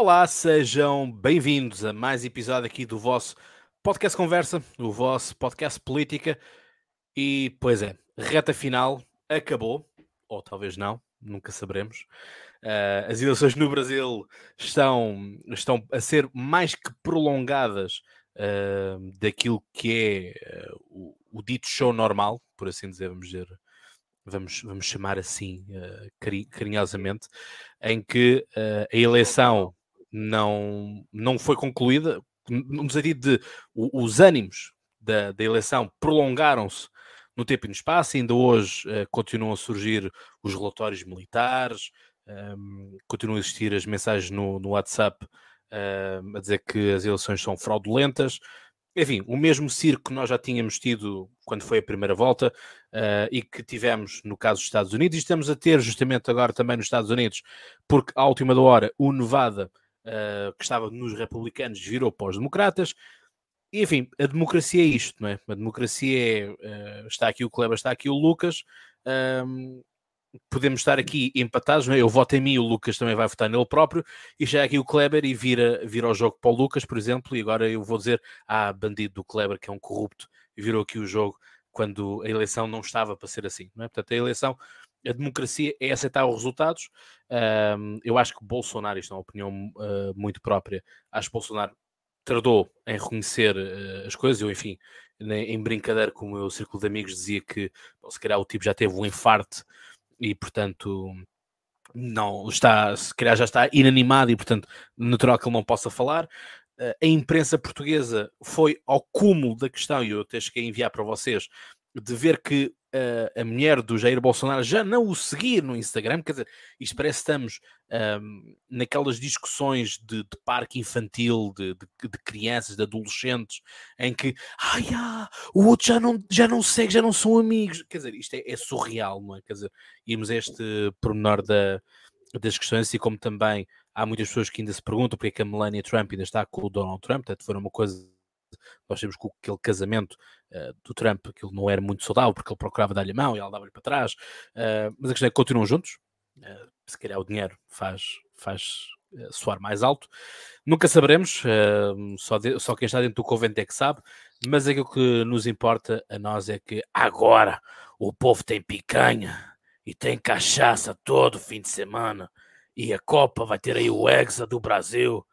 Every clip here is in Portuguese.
Olá, sejam bem-vindos a mais episódio aqui do vosso podcast Conversa, o vosso podcast Política. E, pois é, reta final acabou, ou talvez não, nunca saberemos. Uh, as eleições no Brasil estão, estão a ser mais que prolongadas uh, daquilo que é uh, o, o, dito show normal, por assim dizer, vamos dizer, vamos, vamos chamar assim carinhosamente, em que a eleição não, não foi concluída, no sentido de os ânimos da, da eleição prolongaram-se no tempo e no espaço, ainda hoje continuam a surgir os relatórios militares, um, continuam a existir as mensagens no, no WhatsApp uh, a dizer que as eleições são fraudulentas. Enfim, o mesmo circo que nós já tínhamos tido quando foi a primeira volta uh, e que tivemos no caso dos Estados Unidos, e estamos a ter justamente agora também nos Estados Unidos, porque à última hora o Nevada, uh, que estava nos republicanos, virou para os democratas. E, enfim, a democracia é isto, não é? A democracia é. Uh, está aqui o Kleber, está aqui o Lucas podemos estar aqui empatados, é? eu voto em mim, o Lucas também vai votar nele próprio, e já aqui o Kleber e vira, vira o jogo para o Lucas, por exemplo, e agora eu vou dizer, ah, bandido do Kleber, que é um corrupto, e virou aqui o jogo quando a eleição não estava para ser assim, não é? Portanto, a eleição, a democracia é aceitar os resultados, um, eu acho que Bolsonaro, isto é uma opinião uh, muito própria, acho que Bolsonaro tardou em reconhecer uh, as coisas, eu enfim, em brincadeira com o meu círculo de amigos dizia que, bom, se calhar o tipo já teve um infarte e portanto não está, se calhar já está inanimado e portanto natural que ele não possa falar. Eh, a imprensa portuguesa foi ao cúmulo da questão, e eu até cheguei a enviar para vocês, de ver que uh, a mulher do Jair Bolsonaro já não o seguir no Instagram, quer dizer, isto parece que estamos um, naquelas discussões de, de parque infantil, de, de, de, crianças, de adolescentes, em que ai, ah, o outro já não, já não segue, já não são amigos. Quer dizer, isto é, é surreal, não é? Quer dizer, irmos a este pormenor da, das questões, e como também há muitas pessoas que ainda se perguntam porque é que a Melania Trump ainda está com o Donald Trump, portanto, foi uma coisa nós temos que aquele casamento uh, do Trump, aquilo não era muito saudável, porque ele procurava dar-lhe a mão e ela dava-lhe para trás. Uh, mas a questão é que continuam juntos. Uh, se calhar o dinheiro faz, faz soar mais alto. Nunca saberemos, só, de, só quem está dentro do convento é que sabe, mas aquilo que nos importa a nós é que agora o povo tem picanha e tem cachaça todo fim de semana e a Copa vai ter aí o Hexa do Brasil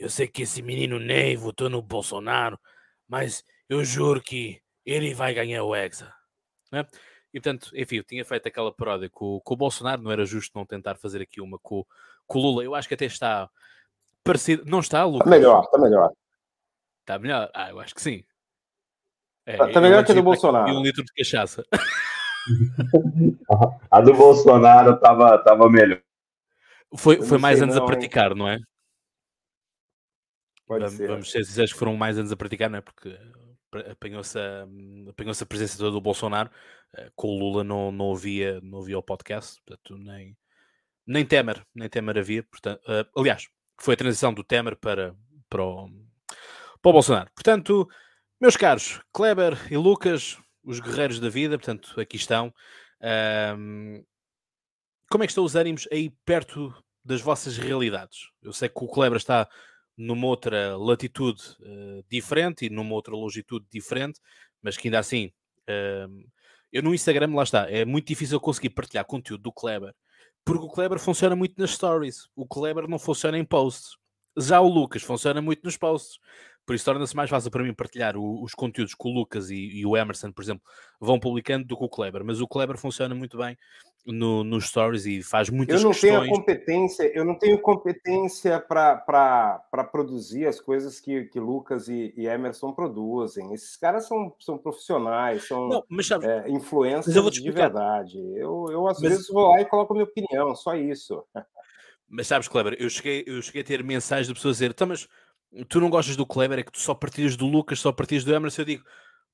eu sei que esse menino Ney votou no Bolsonaro, mas eu juro que ele vai ganhar o Hexa. Né? E portanto, enfim, eu tinha feito aquela paródia com, com, o Bolsonaro, não era justo não tentar fazer aqui uma com, com o Lula. Eu acho que até está parecido. Não está, Lucas? Está melhor, está melhor. Está melhor? Ah, eu acho que sim. É, está melhor que a do Bolsonaro. E um litro de cachaça. a do Bolsonaro estava tava melhor. Foi, foi mais anos não, a praticar, não é? Pode vamos, ser. vamos ser sinceros que foram mais anos a praticar, não é? Porque apanhou-se a, apanhou a presença toda do Bolsonaro, eh, com o Lula não, não, havia, não havia o podcast, portanto, nem, nem Temer, nem Temer havia, portanto, uh, aliás, foi a transição do Temer para, para, o, para o Bolsonaro. Portanto, meus caros, Kleber e Lucas, os guerreiros da vida, portanto, aqui estão. Um, como é que estão os ânimos aí perto das vossas realidades? Eu sei que o Kleber está numa outra latitude uh, diferente e numa outra longitude diferente, mas que ainda assim, uh, eu no Instagram, lá está, é muito difícil conseguir partilhar conteúdo do Kleber, porque o Kleber funciona muito nas stories, o Kleber não funciona em posts. Já o Lucas funciona muito nos posts. Por isso torna-se mais fácil para mim partilhar o, os conteúdos que o Lucas e, e, o Emerson, por exemplo, vão publicando do que o Kleber. Mas o Kleber funciona muito bem no, nos stories e faz muitas Eu não questões. tenho competência, eu não tenho competência para produzir as coisas que, que Lucas e, e, Emerson produzem. Esses caras são, são profissionais, são não, mas sabe, é, influências mas de verdade. Eu, eu às mas... vezes vou lá e coloco a minha opinião, só isso. Mas sabes, Kleber, eu cheguei, eu cheguei a ter mensagens de pessoas a dizer, então, mas tu não gostas do Kleber, é que tu só partilhas do Lucas, só partilhas do Emerson. Eu digo,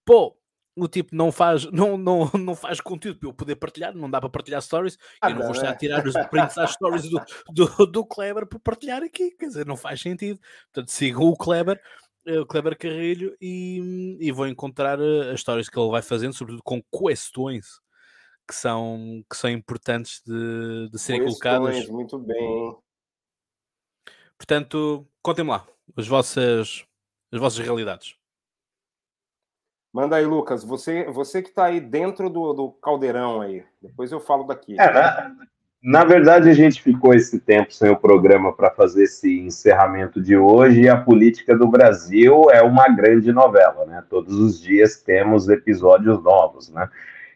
pô, o tipo não faz, não, não, não faz conteúdo para eu poder partilhar, não dá para partilhar stories, ah, eu não, não vou estar a é. tirar os prints às stories do, do, do Kleber para partilhar aqui, quer dizer, não faz sentido. Portanto, sigam o Kleber, eh, o Kleber Carrilho e, e vou encontrar eh, as histórias que ele vai fazendo, sobretudo com questões que são, que são importantes de, de serem colocadas. Muito bem. Portanto, contem-me lá as vossas, as vossas realidades. Manda aí, Lucas. Você, você que está aí dentro do, do caldeirão aí. Depois eu falo daqui. É, na, na verdade, a gente ficou esse tempo sem o programa para fazer esse encerramento de hoje. E a política do Brasil é uma grande novela, né? Todos os dias temos episódios novos, né?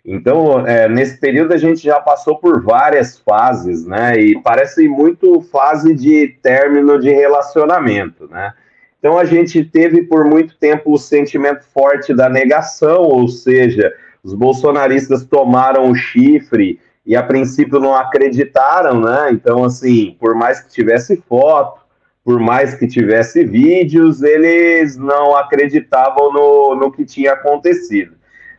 Então, é, nesse período a gente já passou por várias fases, né? E parece muito fase de término de relacionamento, né? Então a gente teve por muito tempo o sentimento forte da negação, ou seja, os bolsonaristas tomaram o chifre e a princípio não acreditaram, né? Então, assim, por mais que tivesse foto, por mais que tivesse vídeos, eles não acreditavam no, no que tinha acontecido.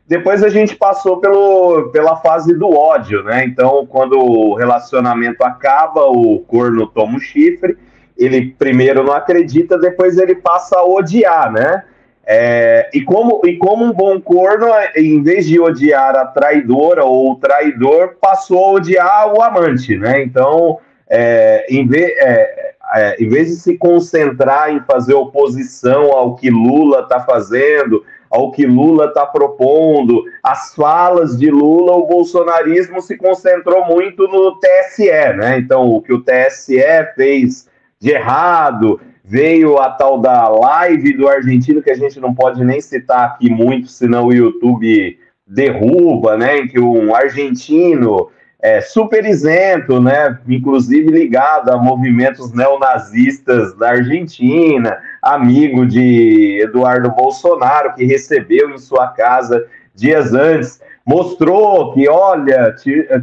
Depois a gente passou pelo, pela fase do ódio, né? Então, quando o relacionamento acaba, o corno toma o chifre, ele primeiro não acredita, depois ele passa a odiar, né? É, e, como, e como um bom corno, em vez de odiar a traidora ou o traidor, passou a odiar o amante, né? Então, é, em, vez, é, é, em vez de se concentrar em fazer oposição ao que Lula está fazendo, ao que Lula está propondo, as falas de Lula, o bolsonarismo se concentrou muito no TSE, né? Então, o que o TSE fez de errado, veio a tal da live do argentino, que a gente não pode nem citar aqui muito, senão o YouTube derruba, né? Em que um argentino é, super isento, né, inclusive ligado a movimentos neonazistas da Argentina, amigo de Eduardo Bolsonaro, que recebeu em sua casa dias antes, mostrou que, olha,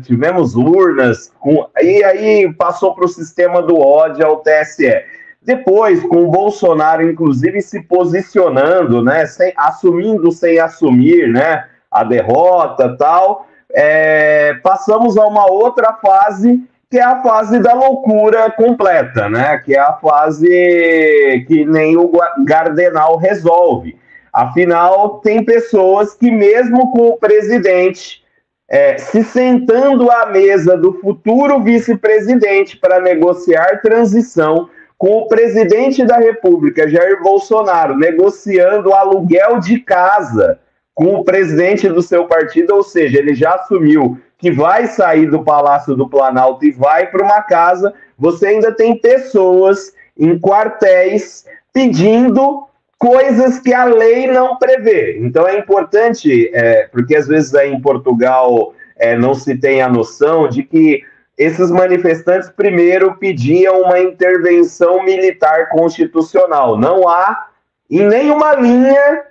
tivemos urnas, com... e aí passou para o sistema do ódio ao TSE. Depois, com o Bolsonaro, inclusive, se posicionando, né, sem, assumindo sem assumir, né, a derrota tal, é, passamos a uma outra fase que é a fase da loucura completa, né? Que é a fase que nem o Gardenal resolve. Afinal, tem pessoas que, mesmo com o presidente é, se sentando à mesa do futuro vice-presidente para negociar transição, com o presidente da República, Jair Bolsonaro, negociando aluguel de casa com o presidente do seu partido, ou seja, ele já assumiu que vai sair do Palácio do Planalto e vai para uma casa, você ainda tem pessoas em quartéis pedindo coisas que a lei não prevê. Então é importante, é, porque às vezes aí em Portugal é, não se tem a noção de que esses manifestantes primeiro pediam uma intervenção militar constitucional. Não há em nenhuma linha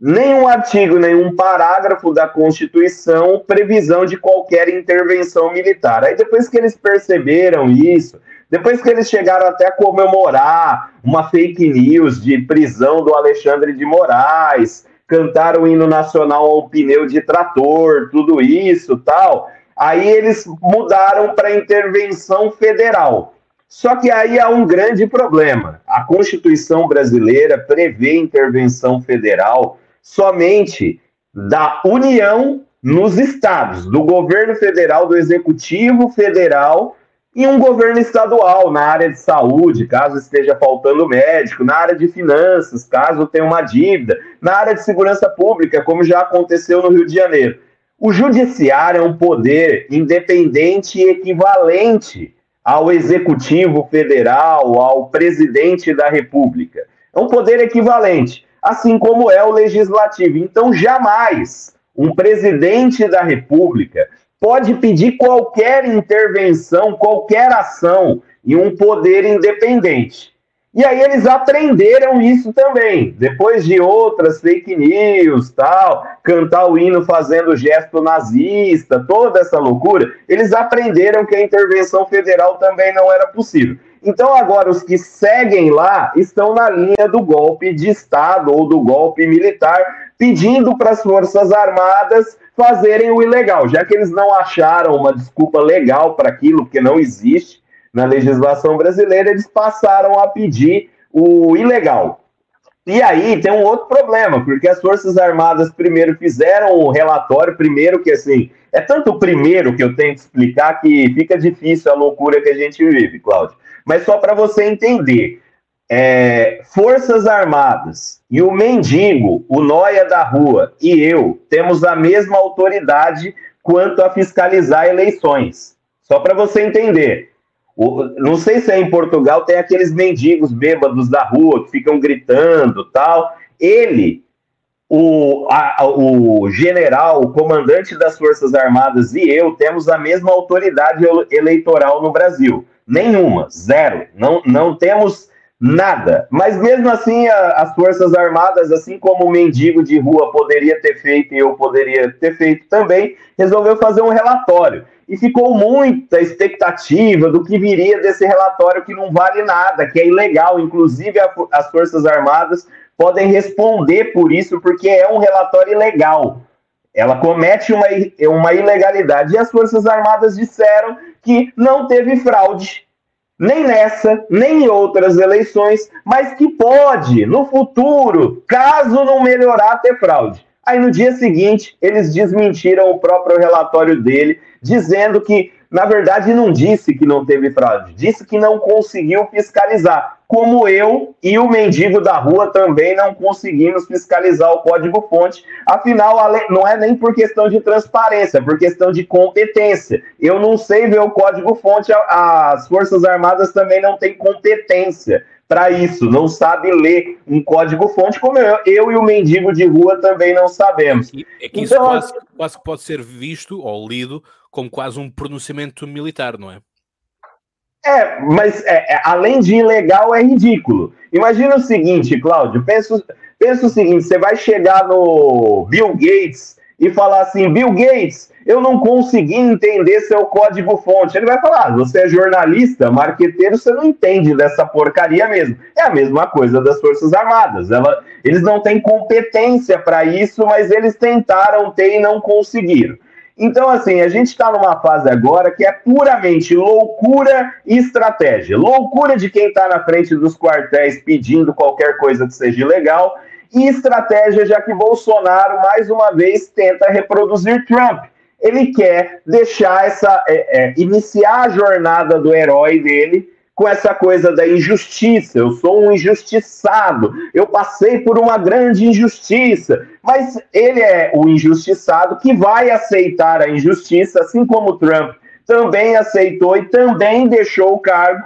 nenhum artigo, nenhum parágrafo da Constituição previsão de qualquer intervenção militar. Aí depois que eles perceberam isso, depois que eles chegaram até a comemorar uma fake news de prisão do Alexandre de Moraes, cantaram o hino nacional ao pneu de trator, tudo isso, tal, aí eles mudaram para intervenção federal. Só que aí há um grande problema. A Constituição brasileira prevê intervenção federal somente da União nos estados, do governo federal, do executivo federal e um governo estadual na área de saúde, caso esteja faltando médico, na área de finanças, caso tenha uma dívida, na área de segurança pública, como já aconteceu no Rio de Janeiro. O judiciário é um poder independente e equivalente ao executivo federal, ao presidente da República. É um poder equivalente assim como é o legislativo. Então, jamais um presidente da República pode pedir qualquer intervenção, qualquer ação em um poder independente. E aí eles aprenderam isso também. Depois de outras fake news, tal, cantar o hino fazendo gesto nazista, toda essa loucura, eles aprenderam que a intervenção federal também não era possível. Então, agora, os que seguem lá estão na linha do golpe de Estado ou do golpe militar, pedindo para as Forças Armadas fazerem o ilegal, já que eles não acharam uma desculpa legal para aquilo, que não existe na legislação brasileira, eles passaram a pedir o ilegal. E aí tem um outro problema, porque as Forças Armadas primeiro fizeram o relatório, primeiro que assim, é tanto o primeiro que eu tenho que explicar que fica difícil a loucura que a gente vive, Cláudio. Mas só para você entender, é, Forças Armadas e o mendigo, o Noia da Rua e eu temos a mesma autoridade quanto a fiscalizar eleições. Só para você entender. O, não sei se é em Portugal, tem aqueles mendigos bêbados da rua que ficam gritando tal. Ele, o, a, o general, o comandante das Forças Armadas e eu temos a mesma autoridade eleitoral no Brasil. Nenhuma, zero. Não, não temos nada. Mas mesmo assim, a, as Forças Armadas, assim como o mendigo de rua poderia ter feito e eu poderia ter feito também, resolveu fazer um relatório. E ficou muita expectativa do que viria desse relatório que não vale nada, que é ilegal. Inclusive, a, as Forças Armadas podem responder por isso, porque é um relatório ilegal. Ela comete uma, uma ilegalidade. E as Forças Armadas disseram que não teve fraude nem nessa, nem em outras eleições, mas que pode, no futuro, caso não melhorar, ter fraude. Aí no dia seguinte, eles desmentiram o próprio relatório dele, dizendo que, na verdade, não disse que não teve fraude, disse que não conseguiu fiscalizar como eu e o mendigo da rua também não conseguimos fiscalizar o código-fonte. Afinal, não é nem por questão de transparência, é por questão de competência. Eu não sei ver o código-fonte, as Forças Armadas também não têm competência para isso, não sabe ler um código-fonte, como eu, eu, e o mendigo de rua também não sabemos. É que isso então, quase, quase pode ser visto ou lido como quase um pronunciamento militar, não é? É, mas é, é, além de ilegal, é ridículo. Imagina o seguinte, Cláudio, pensa, pensa o seguinte: você vai chegar no Bill Gates e falar assim, Bill Gates, eu não consegui entender seu código-fonte. Ele vai falar, ah, você é jornalista, marqueteiro, você não entende dessa porcaria mesmo. É a mesma coisa das Forças Armadas. Ela, eles não têm competência para isso, mas eles tentaram ter e não conseguiram. Então, assim, a gente está numa fase agora que é puramente loucura e estratégia. Loucura de quem está na frente dos quartéis pedindo qualquer coisa que seja legal, e estratégia já que Bolsonaro, mais uma vez, tenta reproduzir Trump. Ele quer deixar essa. É, é, iniciar a jornada do herói dele com essa coisa da injustiça. Eu sou um injustiçado. Eu passei por uma grande injustiça. Mas ele é o injustiçado que vai aceitar a injustiça, assim como Trump também aceitou e também deixou o cargo.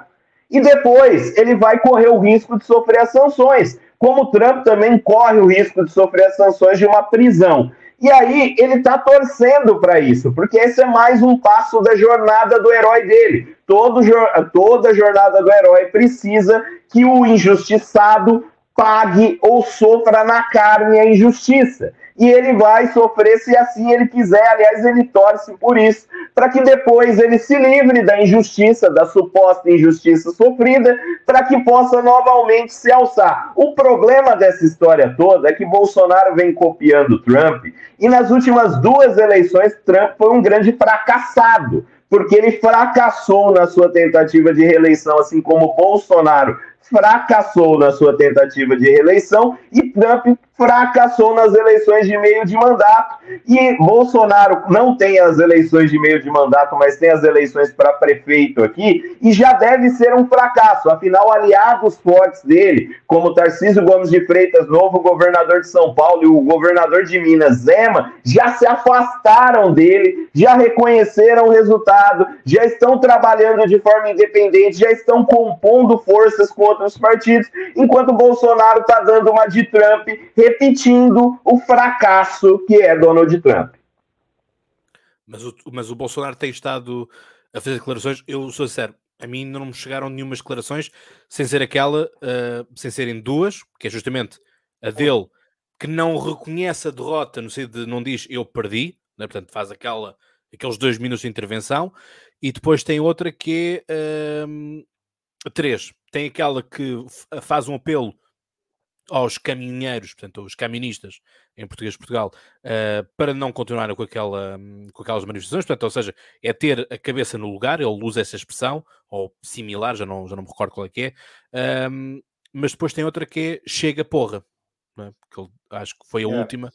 E depois ele vai correr o risco de sofrer as sanções, como Trump também corre o risco de sofrer as sanções de uma prisão. E aí ele está torcendo para isso, porque esse é mais um passo da jornada do herói dele. Todo, toda jornada do herói precisa que o injustiçado pague ou sofra na carne a injustiça e ele vai sofrer se assim ele quiser. Aliás, ele torce por isso, para que depois ele se livre da injustiça, da suposta injustiça sofrida, para que possa novamente se alçar. O problema dessa história toda é que Bolsonaro vem copiando Trump, e nas últimas duas eleições, Trump foi um grande fracassado porque ele fracassou na sua tentativa de reeleição, assim como Bolsonaro fracassou na sua tentativa de reeleição e Trump fracassou nas eleições de meio de mandato. E Bolsonaro não tem as eleições de meio de mandato, mas tem as eleições para prefeito aqui, e já deve ser um fracasso. Afinal, aliados fortes dele, como Tarcísio Gomes de Freitas, novo governador de São Paulo, e o governador de Minas, Zema, já se afastaram dele, já reconheceram o resultado, já estão trabalhando de forma independente, já estão compondo forças com outros partidos, enquanto Bolsonaro está dando uma de Trump, repetindo o fracasso que é Donald Trump. Mas o, mas o Bolsonaro tem estado a fazer declarações, eu sou sincero, a mim não me chegaram nenhumas declarações sem ser aquela, uh, sem serem duas, que é justamente a dele, que não reconhece a derrota, no sentido de não diz eu perdi, né? portanto faz aquela, aqueles dois minutos de intervenção, e depois tem outra que é uh, três, tem aquela que faz um apelo aos caminheiros, portanto, aos caministas, em português de Portugal, uh, para não continuarem com, aquela, com aquelas manifestações, portanto, ou seja, é ter a cabeça no lugar, ele usa essa expressão, ou similar, já não, já não me recordo qual é que é, um, mas depois tem outra que é chega porra, é? porque ele, acho que foi a é. última.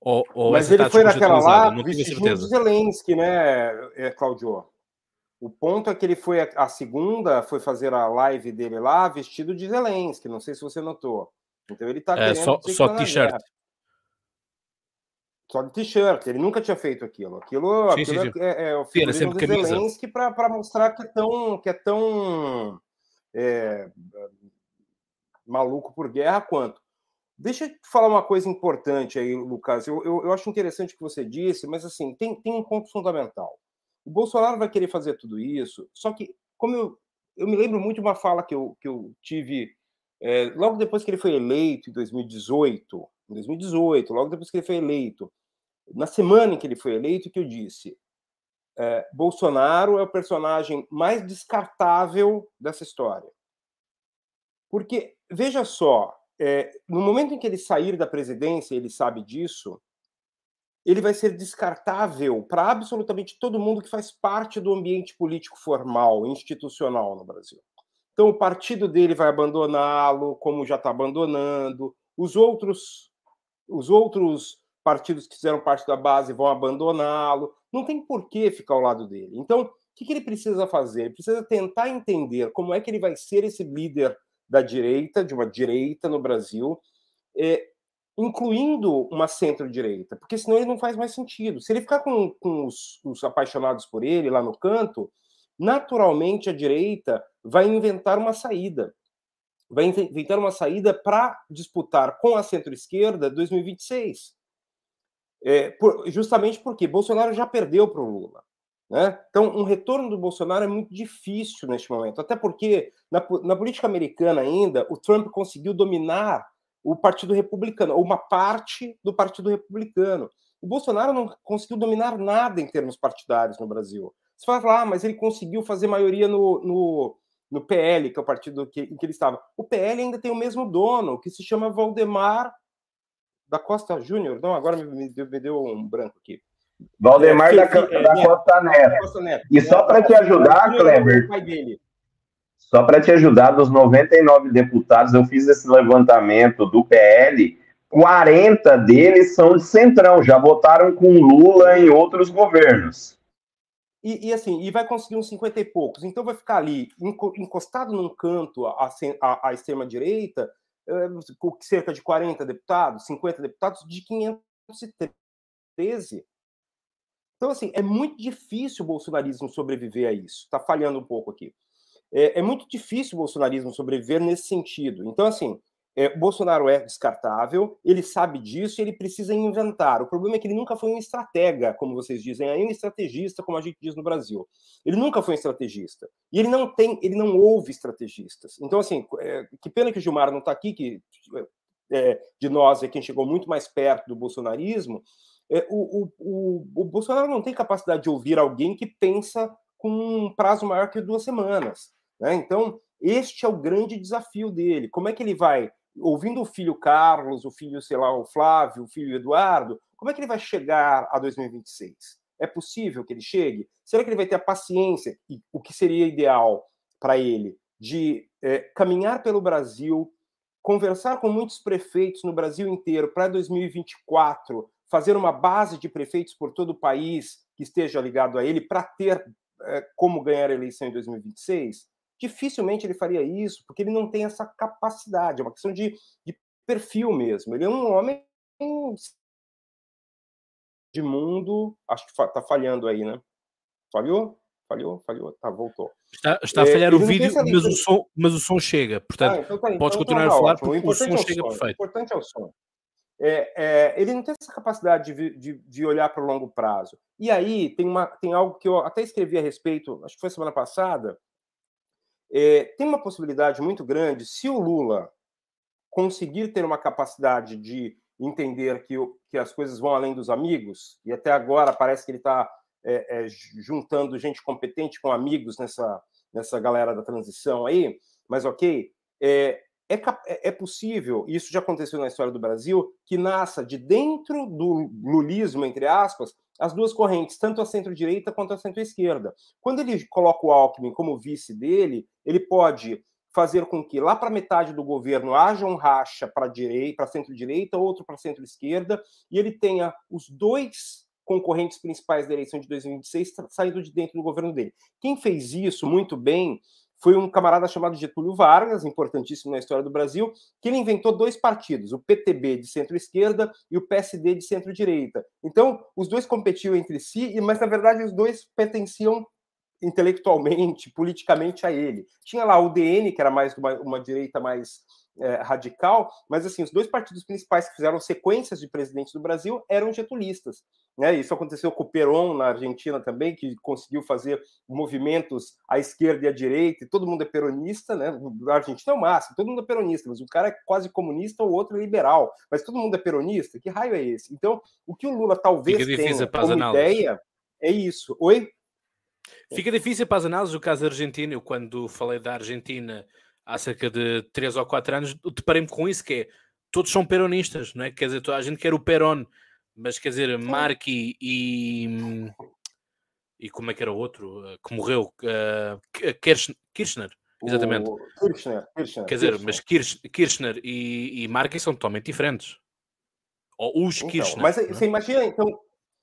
Ou, ou mas ele foi naquela lá, não tive certeza. Zelensky, né, é, Claudio? O ponto é que ele foi a, segunda, foi fazer a live dele lá vestido de Zelensky, não sei se você notou. Então ele está é, só, só tá t-shirt. Só de t-shirt. Ele nunca tinha feito aquilo. Aquilo, sim, aquilo sim, sim. É, é o figurino de Zelensky para mostrar que é tão, que é tão é, maluco por guerra quanto. Deixa eu te falar uma coisa importante aí, Lucas. Eu, eu, eu acho interessante o que você disse, mas assim, tem, tem um ponto fundamental. O Bolsonaro vai querer fazer tudo isso, só que, como eu, eu me lembro muito de uma fala que eu, que eu tive é, logo depois que ele foi eleito, em 2018, em 2018, logo depois que ele foi eleito, na semana em que ele foi eleito, que eu disse: é, Bolsonaro é o personagem mais descartável dessa história. Porque, veja só, é, no momento em que ele sair da presidência, ele sabe disso, ele vai ser descartável para absolutamente todo mundo que faz parte do ambiente político formal, institucional no Brasil. Então, o partido dele vai abandoná-lo, como já está abandonando. Os outros, os outros partidos que fizeram parte da base vão abandoná-lo. Não tem por que ficar ao lado dele. Então, o que, que ele precisa fazer? Ele precisa tentar entender como é que ele vai ser esse líder da direita, de uma direita no Brasil, é, incluindo uma centro-direita, porque senão ele não faz mais sentido. Se ele ficar com, com os, os, apaixonados por ele lá no canto, naturalmente a direita vai inventar uma saída. Vai inventar uma saída para disputar com a centro-esquerda 2026. É, por, justamente porque Bolsonaro já perdeu para o Lula. Né? Então, um retorno do Bolsonaro é muito difícil neste momento, até porque na, na política americana ainda, o Trump conseguiu dominar o Partido Republicano, ou uma parte do Partido Republicano. O Bolsonaro não conseguiu dominar nada em termos partidários no Brasil. Você fala, ah, mas ele conseguiu fazer maioria no, no, no PL, que é o partido que, em que ele estava. O PL ainda tem o mesmo dono, que se chama Valdemar da Costa Júnior. Não, agora me, me, deu, me deu um branco aqui. Valdemar é, da, é, da, Costa Neto. Costa Neto. E só para te ajudar, Kleber, só para te ajudar, dos 99 deputados, eu fiz esse levantamento do PL, 40 deles são de centrão, já votaram com Lula em outros governos. E, e, assim, e vai conseguir uns 50 e poucos. Então vai ficar ali, encostado num canto à, à, extrema-direita, eh, com cerca de 40 deputados, 50 deputados, de 513. Então, assim, é muito difícil o bolsonarismo sobreviver a isso. Está falhando um pouco aqui. É, é, muito difícil o bolsonarismo sobreviver nesse sentido. Então, assim, é, o Bolsonaro é descartável, ele sabe disso e ele precisa inventar. O problema é que ele nunca foi um estratega, como vocês dizem, aí um estrategista, como a gente diz no Brasil. Ele nunca foi um estrategista. E ele não tem, ele não ouve estrategistas. Então, assim, é, que pena que o Gilmar não está aqui, que é, de nós é quem chegou muito mais perto do bolsonarismo, é, o, o, o, Bolsonaro não tem capacidade de ouvir alguém que pensa com um prazo maior que duas semanas. Né? Então, este é o grande desafio dele. Como é que ele vai, ouvindo o filho Carlos, o filho, sei lá, o Flávio, o filho Eduardo, como é que ele vai chegar a 2026? É possível que ele chegue? Será que ele vai ter a paciência, e o que seria ideal para ele, de é, caminhar pelo Brasil, conversar com muitos prefeitos no Brasil inteiro para 2024 fazer uma base de prefeitos por todo o país que esteja ligado a ele para ter é, como ganhar a eleição em 2026? Dificilmente ele faria isso, porque ele não tem essa capacidade, é uma questão de, de perfil mesmo. Ele é um homem de mundo, acho que está falhando aí, né? Falhou? Falhou? Falhou? Tá, voltou. Está, está a é, falhar é, o vídeo, mas o, som, mas o som chega. Portanto, ah, então tá, podes então, continuar então, a falar, porque o, o som é o chega som. perfeito. O importante é o som é, é, ele não tem essa capacidade de, de, de olhar para o longo prazo. E aí tem, uma, tem algo que eu até escrevi a respeito, acho que foi semana passada. É, tem uma possibilidade muito grande, se o Lula conseguir ter uma capacidade de entender que, que as coisas vão além dos amigos, e até agora parece que ele está é, é, juntando gente competente com amigos nessa, nessa galera da transição aí, mas ok, é, é, é, é possível, isso já aconteceu na história do Brasil, que nasça de dentro do lulismo, entre aspas, as duas correntes, tanto a centro-direita quanto a centro-esquerda. Quando ele coloca o Alckmin como vice dele, ele pode fazer com que lá para metade do governo haja um racha para direita, para centro-direita, outro para centro-esquerda, e ele tenha os dois concorrentes principais da eleição de 2026 saindo de dentro do governo dele. Quem fez isso muito bem foi um camarada chamado Getúlio Vargas, importantíssimo na história do Brasil, que ele inventou dois partidos, o PTB de centro-esquerda e o PSD de centro-direita. Então, os dois competiam entre si, mas na verdade os dois pertenciam intelectualmente, politicamente a ele. Tinha lá o DN, que era mais uma, uma direita mais é, radical, mas assim, os dois partidos principais que fizeram sequências de presidentes do Brasil eram getulistas. Né? Isso aconteceu com o Perón na Argentina também, que conseguiu fazer movimentos à esquerda e à direita, e todo mundo é peronista, né? Na Argentina é o máximo, todo mundo é peronista, mas o cara é quase comunista, o outro é liberal, mas todo mundo é peronista? Que raio é esse? Então, o que o Lula talvez tenha como ideia é isso. Oi? Fica difícil para as análises do caso argentino. Eu, quando falei da Argentina há cerca de 3 ou 4 anos, deparei-me com isso, que é, todos são peronistas, não é? Quer dizer, toda a gente quer o Perón, mas quer dizer, Marqui e... E como é que era o outro eh, que morreu? Uh, Kirchner, exatamente. O Kirchner, Kirchner, Quer dizer, Kirchner. mas Kirchner e, e Marqui são totalmente diferentes. Ou os então, Kirchner. Mas é? você imagina, então.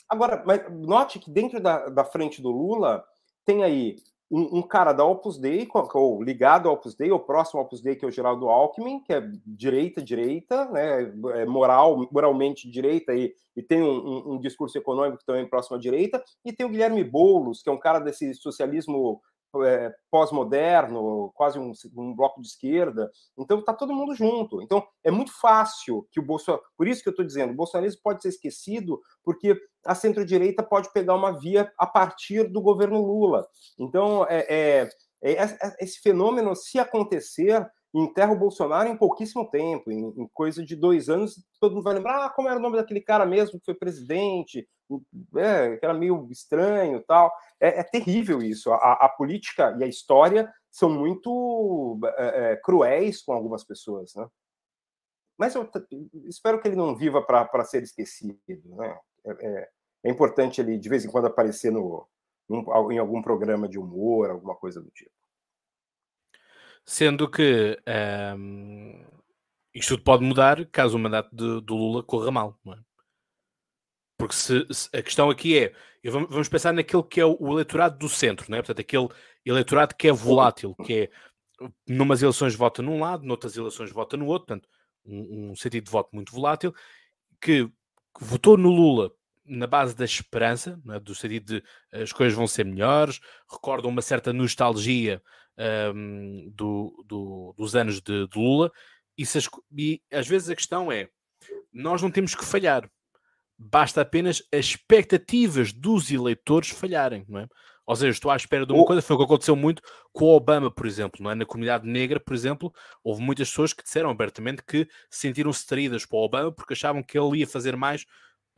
Agora, mas note que dentro da, da frente do Lula tem aí um, um, cara da Opus Dei, ou ligado ao Opus Dei, ou próximo ao Opus Dei, que é o Geraldo Alckmin, que é direita, direita, né, é moral, moralmente direita e, e tem um, um, discurso econômico também próximo à direita, e tem o Guilherme Boulos, que é um cara desse socialismo é, pós-moderno, quase um, um, bloco de esquerda. Então está todo mundo junto. Então é muito fácil que o Bolsonaro. Por isso que eu estou dizendo, o bolsonarismo pode ser esquecido, porque a centro-direita pode pegar uma via a partir do governo Lula. Então é, é, é, é esse fenômeno, se acontecer, enterra o Bolsonaro em pouquíssimo tempo, em, em, coisa de dois anos, todo mundo vai lembrar ah, como era o nome daquele cara mesmo que foi presidente, é, que era meio estranho tal. É, é terrível isso. A, a, política e a história são muito é, é cruéis com algumas pessoas, né? Mas eu espero que ele não viva para ser esquecido, né? É, é, é, importante ele, de vez em quando, aparecer no, em algum programa de humor, alguma coisa do tipo. Sendo que um, isto tudo pode mudar caso o mandato de, do Lula corra mal, é? Porque se, se, a questão aqui é, vamos, pensar naquele que é o, o eleitorado do centro, não é? portanto, aquele eleitorado que é volátil, que é numas eleições vota num lado, noutras eleições vota no outro, portanto, um, um sentido de voto muito volátil, que, votou no Lula na base da esperança, é? do sentido de as coisas vão ser melhores, recordam uma certa nostalgia um, do, do, dos anos de, de Lula, e, as, e às vezes a questão é: nós não temos que falhar, basta apenas as expectativas dos eleitores falharem, não é? Ou seja, estou à espera de uma coisa, foi o que aconteceu muito com o Obama, por exemplo, não é? Na comunidade negra, por exemplo, houve muitas pessoas que disseram abertamente que sentiram-se traídas para o Obama porque achavam que ele ia fazer mais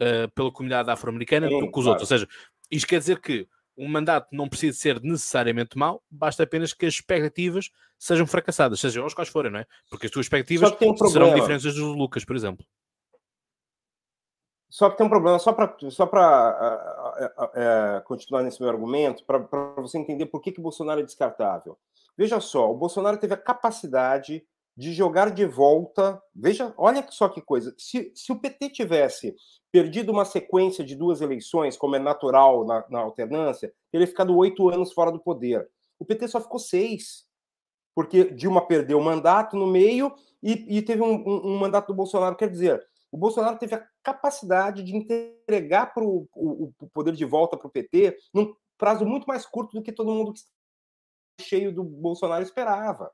uh, pela comunidade afro-americana do que os claro. outros. Ou seja, isto quer dizer que um mandato não precisa ser necessariamente mau, basta apenas que as expectativas sejam fracassadas, sejam as quais forem, não é? Porque as tuas expectativas um serão diferentes das do Lucas, por exemplo. Só que tem um problema, só para só é, continuar nesse meu argumento, para você entender por que, que o Bolsonaro é descartável. Veja só, o Bolsonaro teve a capacidade de jogar de volta. Veja, olha só que coisa. Se, se o PT tivesse perdido uma sequência de duas eleições, como é natural na, na alternância, teria ficado oito anos fora do poder. O PT só ficou seis, porque Dilma perdeu o mandato no meio e, e teve um, um, um, mandato do Bolsonaro. Quer dizer, o Bolsonaro teve a capacidade de entregar pro, o, o poder de volta para o PT num prazo muito mais curto do que todo mundo cheio do Bolsonaro esperava.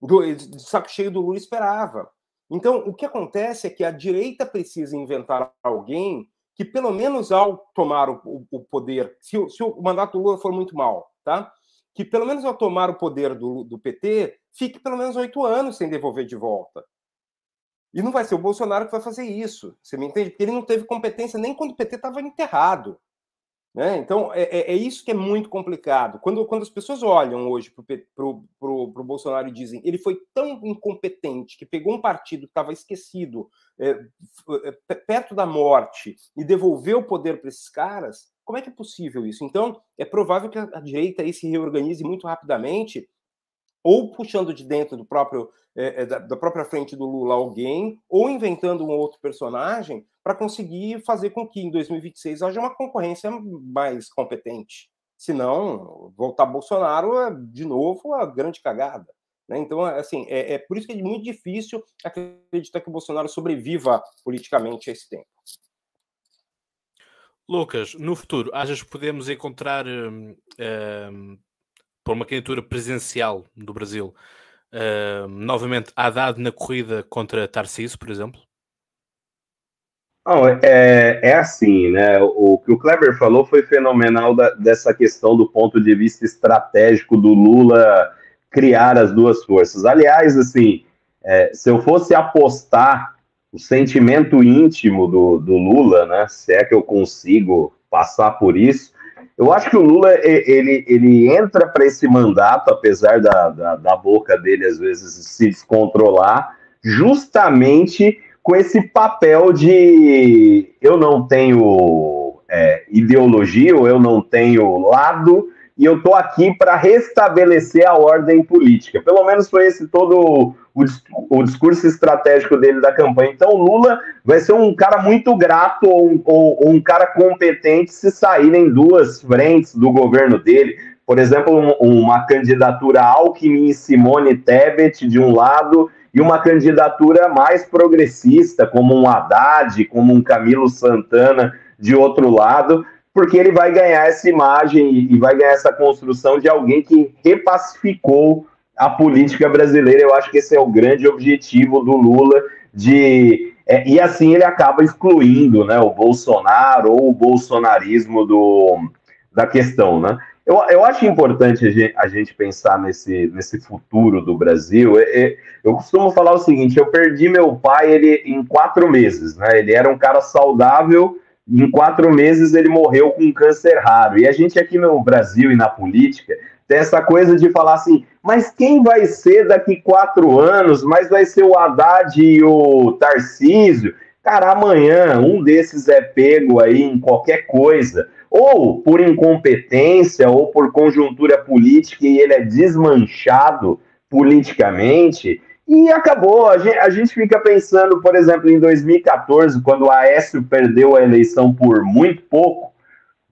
Do, de saco cheio do Lula esperava. Então, o que acontece é que a direita precisa inventar alguém que, pelo menos ao tomar o, o poder, se, se, o mandato do Lula for muito mal, tá? que pelo menos ao tomar o poder do, do PT, fique pelo menos oito anos sem devolver de volta. E não vai ser o Bolsonaro que vai fazer isso, você me entende? Porque ele não teve competência nem quando o PT estava enterrado. Né? Então, é, é, é, isso que é muito complicado. Quando, quando as pessoas olham hoje para o Bolsonaro e dizem ele foi tão incompetente que pegou um partido que estava esquecido, é, é perto da morte, e devolveu o poder para esses caras, como é que é possível isso? Então, é provável que a, a direita aí se reorganize muito rapidamente ou puxando de dentro do próprio é, é, da, da, própria frente do Lula alguém, ou inventando um outro personagem para conseguir fazer com que em 2026 haja uma concorrência mais competente. Senão, voltar Bolsonaro é, de novo, a grande cagada. Né? Então, assim, é, é por isso que é muito difícil acreditar que o Bolsonaro sobreviva politicamente a esse tempo. Lucas, no futuro, achas que podemos encontrar hum, hum, por uma candidatura presidencial do Brasil uh, novamente Haddad na corrida contra Tarcísio, por exemplo? Não, é, é assim, né? O, que o Kleber falou foi fenomenal da, dessa questão do ponto de vista estratégico do Lula criar as duas forças. Aliás, assim, é, se eu fosse apostar o sentimento íntimo do, do Lula, né? Se é que eu consigo passar por isso, eu acho que o Lula ele, ele entra para esse mandato, apesar da, da, da, boca dele às vezes se descontrolar, justamente com esse papel de eu não tenho é, ideologia, ou eu não tenho lado, e eu estou aqui para restabelecer a ordem política. Pelo menos foi esse todo o, o, discurso estratégico dele da campanha. Então, Lula vai ser um cara muito grato ou, ou, ou um cara competente se saírem duas frentes do governo dele. Por exemplo, um, uma candidatura Alckmin e Simone Tebet de um lado e uma candidatura mais progressista, como um Haddad, como um Camilo Santana de outro lado porque ele vai ganhar essa imagem e vai ganhar essa construção de alguém que repacificou a política brasileira. Eu acho que esse é o grande objetivo do Lula de é, e assim ele acaba excluindo, né, o Bolsonaro ou o bolsonarismo do, da questão, né? Eu, eu acho importante a gente, a gente pensar nesse, nesse futuro do Brasil. É, eu costumo falar o seguinte: eu perdi meu pai ele em quatro meses, né? Ele era um cara saudável em quatro meses ele morreu com um câncer raro. E a gente aqui no Brasil e na política tem essa coisa de falar assim, mas quem vai ser daqui quatro anos? Mas vai ser o Haddad e o Tarcísio? Cara, amanhã um desses é pego aí em qualquer coisa, ou por incompetência, ou por conjuntura política, e ele é desmanchado politicamente, e acabou. A gente, a gente fica pensando, por exemplo, em 2014, quando o Aécio perdeu a eleição por muito pouco,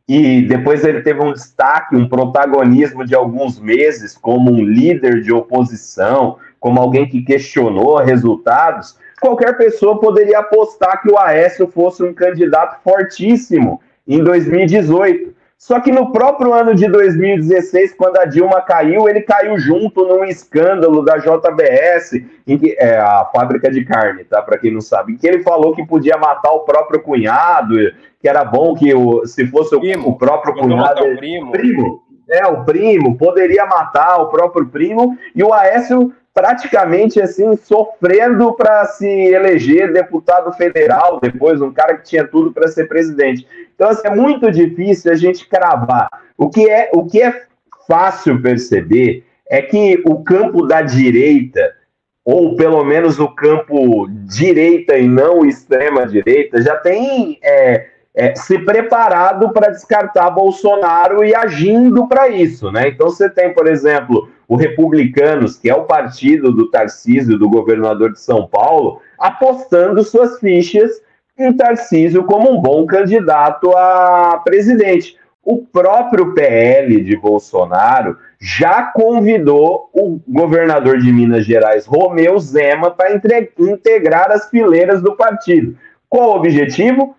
e depois ele teve um destaque, um protagonismo de alguns meses como um líder de oposição, como alguém que questionou resultados, qualquer pessoa poderia apostar que o Aécio fosse um candidato fortíssimo em 2018. Só que no próprio ano de 2016, quando a Dilma caiu, ele caiu junto num escândalo da JBS, em que, é a fábrica de carne, tá? Para quem não sabe, em que ele falou que podia matar o próprio cunhado, que era bom que o, se fosse o, primo, o próprio cunhado. O primo. primo. É, o primo, poderia matar o próprio primo, e o Aécio praticamente assim sofrendo para se eleger deputado federal depois um cara que tinha tudo para ser presidente então assim, é muito difícil a gente cravar o que é o que é fácil perceber é que o campo da direita ou pelo menos o campo direita e não extrema direita já tem é, é, se preparado para descartar Bolsonaro e agindo para isso, né? Então você tem, por exemplo, o Republicanos, que é o partido do Tarcísio, do governador de São Paulo, apostando suas fichas em Tarcísio como um bom candidato a presidente. O próprio PL de Bolsonaro já convidou o governador de Minas Gerais, Romeu Zema, para integrar as fileiras do partido. Qual o objetivo?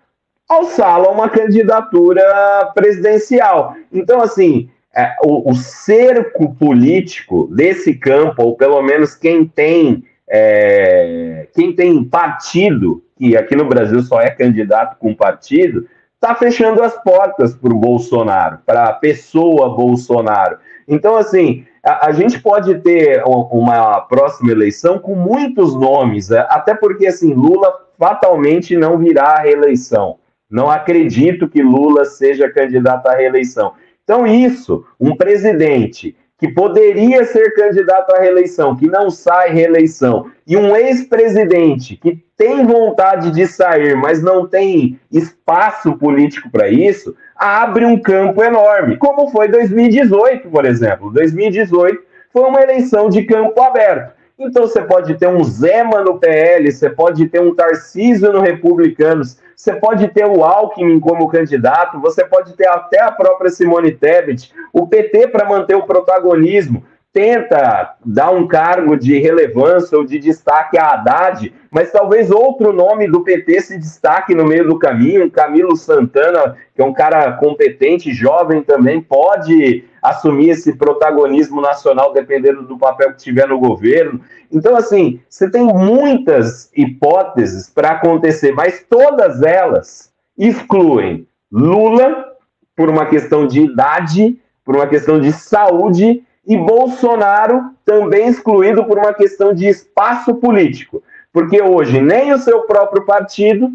alçá-lo a uma candidatura presidencial. Então, assim, é, o, o, cerco político desse campo, ou pelo menos quem tem é, quem tem partido, que aqui no Brasil só é candidato com partido, está fechando as portas para o Bolsonaro, para a pessoa Bolsonaro. Então, assim, a, a, gente pode ter uma próxima eleição com muitos nomes, é, até porque, assim, Lula fatalmente não virá a reeleição. Não acredito que Lula seja candidato à reeleição. Então, isso, um presidente que poderia ser candidato à reeleição, que não sai reeleição, e um ex-presidente que tem vontade de sair, mas não tem espaço político para isso, abre um campo enorme, como foi 2018, por exemplo. 2018 foi uma eleição de campo aberto. Então você pode ter um Zema no PL, você pode ter um Tarcísio no Republicanos, você pode ter o Alckmin como candidato, você pode ter até a própria Simone Tebet, o PT para manter o protagonismo tenta dar um cargo de relevância ou de destaque a Haddad, mas talvez outro nome do PT se destaque no meio do caminho. Camilo Santana, que é um cara competente, jovem também, pode assumir esse protagonismo nacional dependendo do papel que tiver no governo. Então, assim, você tem muitas hipóteses para acontecer, mas todas elas excluem Lula por uma questão de idade, por uma questão de saúde e Bolsonaro também excluído por uma questão de espaço político, porque hoje nem o seu próprio partido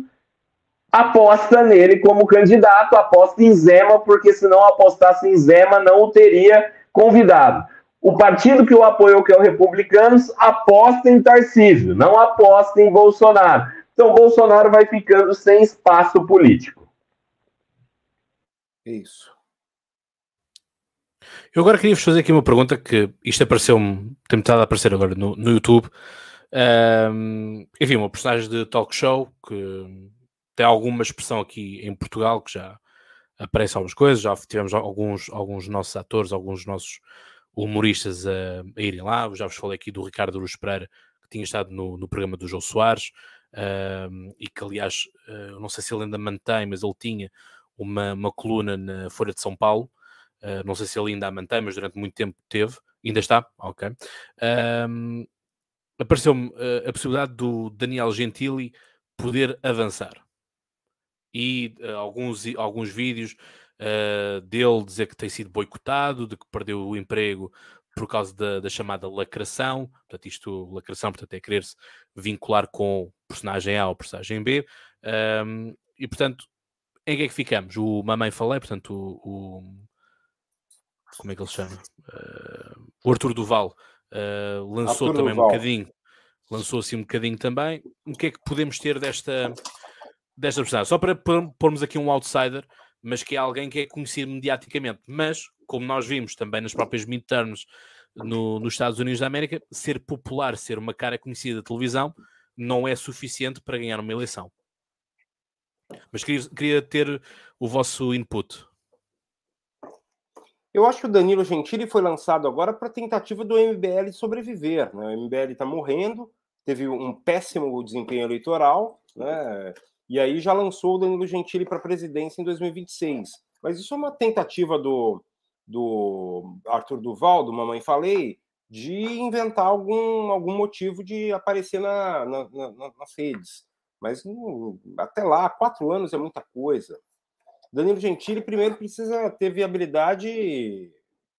aposta nele como candidato, aposta em Zema, porque se não apostasse em Zema não o teria convidado. O partido que o apoiou, que é o Republicanos, aposta em Tarcísio, não aposta em Bolsonaro. Então Bolsonaro vai ficando sem espaço político. Isso. Eu agora queria vos fazer aqui uma pergunta que isto apareceu-me, tem estado a aparecer agora no, no YouTube. Um, enfim, uma personagem de talk show que tem alguma expressão aqui em Portugal, que já aparece algumas coisas, já tivemos alguns, alguns nossos atores, alguns nossos humoristas a, a irem lá. já vos falei aqui do Ricardo Luz Pereira, que tinha estado no, no programa do João Soares, e que aliás, uh, não sei se ele ainda mantém, mas ele tinha uma, uma coluna na Folha de São Paulo, Uh, não sei se ele ainda a mantém, mas durante muito tempo teve. Ainda está? Ok. Um, Apareceu-me uh, a possibilidade do Daniel Gentili poder avançar. E uh, alguns, alguns vídeos dele dizer que tem sido boicotado, de que perdeu o emprego por causa da, da, chamada lacração, portanto, isto, lacração, portanto, é querer-se vincular com personagem A ou personagem B, um, e portanto, em que é que ficamos? O Mamãe Falei, portanto, o, o, como é que ele se chama? Uh, o Arthur Duval uh, lançou Arthur também Duval. um bocadinho, lançou assim um bocadinho também. O que é que podemos ter desta, desta personagem? Só para pormos aqui um outsider, mas que é alguém que é conhecido mediaticamente, mas como nós vimos também nas próprias midterms no, nos Estados Unidos da América, ser popular, ser uma cara conhecida de televisão, não é suficiente para ganhar uma eleição. Mas queria, queria ter o vosso input. Eu acho que o Danilo Gentili foi lançado agora para tentativa do MBL sobreviver. Né? O MBL está morrendo, teve um péssimo desempenho eleitoral, né? E aí já lançou o Danilo Gentili para a presidência em 2026. Mas isso é uma tentativa do, do Arthur Duval, do Mamãe Falei, de inventar algum, algum motivo de aparecer na, na, na, nas redes. Mas até lá, quatro anos é muita coisa. Danilo Gentili, primeiro, precisa ter viabilidade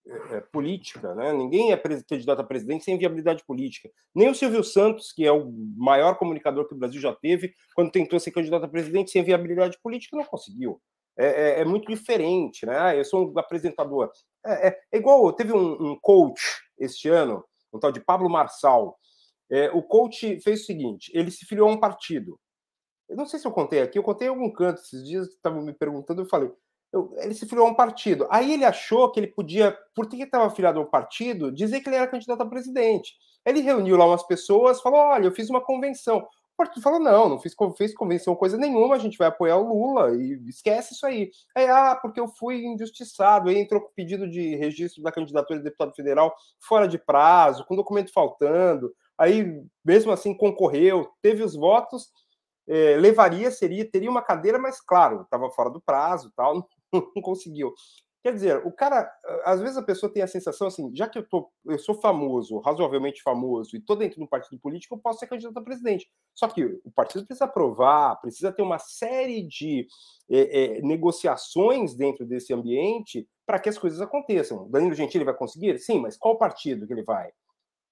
é, política, né? Ninguém é candidato a presidente sem viabilidade política. Nem o Silvio Santos, que é o maior comunicador que o Brasil já teve, quando tentou ser candidato a presidente sem viabilidade política, não conseguiu. É, é, é muito diferente, né? Ah, eu sou um apresentador. É, é, é igual, teve um, um, coach este ano, um tal de Pablo Marçal. É, o coach fez o seguinte: ele se filiou a um partido. Eu não sei se eu contei aqui, eu contei em algum canto esses dias, estavam me perguntando, eu falei, ele se filiou a um partido. Aí ele achou que ele podia, por que estava afiliado ao partido, dizer que ele era candidato a presidente. Ele reuniu lá umas pessoas, falou: olha, eu fiz uma convenção. O partido falou: não, não fiz, fez convenção coisa nenhuma, a gente vai apoiar o Lula e esquece isso aí. Aí, ah, porque eu fui injustiçado. Aí entrou com pedido de registro da candidatura de deputado federal fora de prazo, com documento faltando. Aí, mesmo assim, concorreu, teve os votos é, levaria, seria, teria uma cadeira, mas claro, estava fora do prazo, tal, não, conseguiu. Quer dizer, o cara, às vezes a pessoa tem a sensação assim, já que eu, tô, eu sou famoso, razoavelmente famoso, e estou dentro do partido político, eu posso ser candidato a presidente. Só que o partido precisa aprovar, precisa ter uma série de é, é, negociações dentro desse ambiente para que as coisas aconteçam. Danilo Gentili vai conseguir? Sim, mas qual partido que ele vai?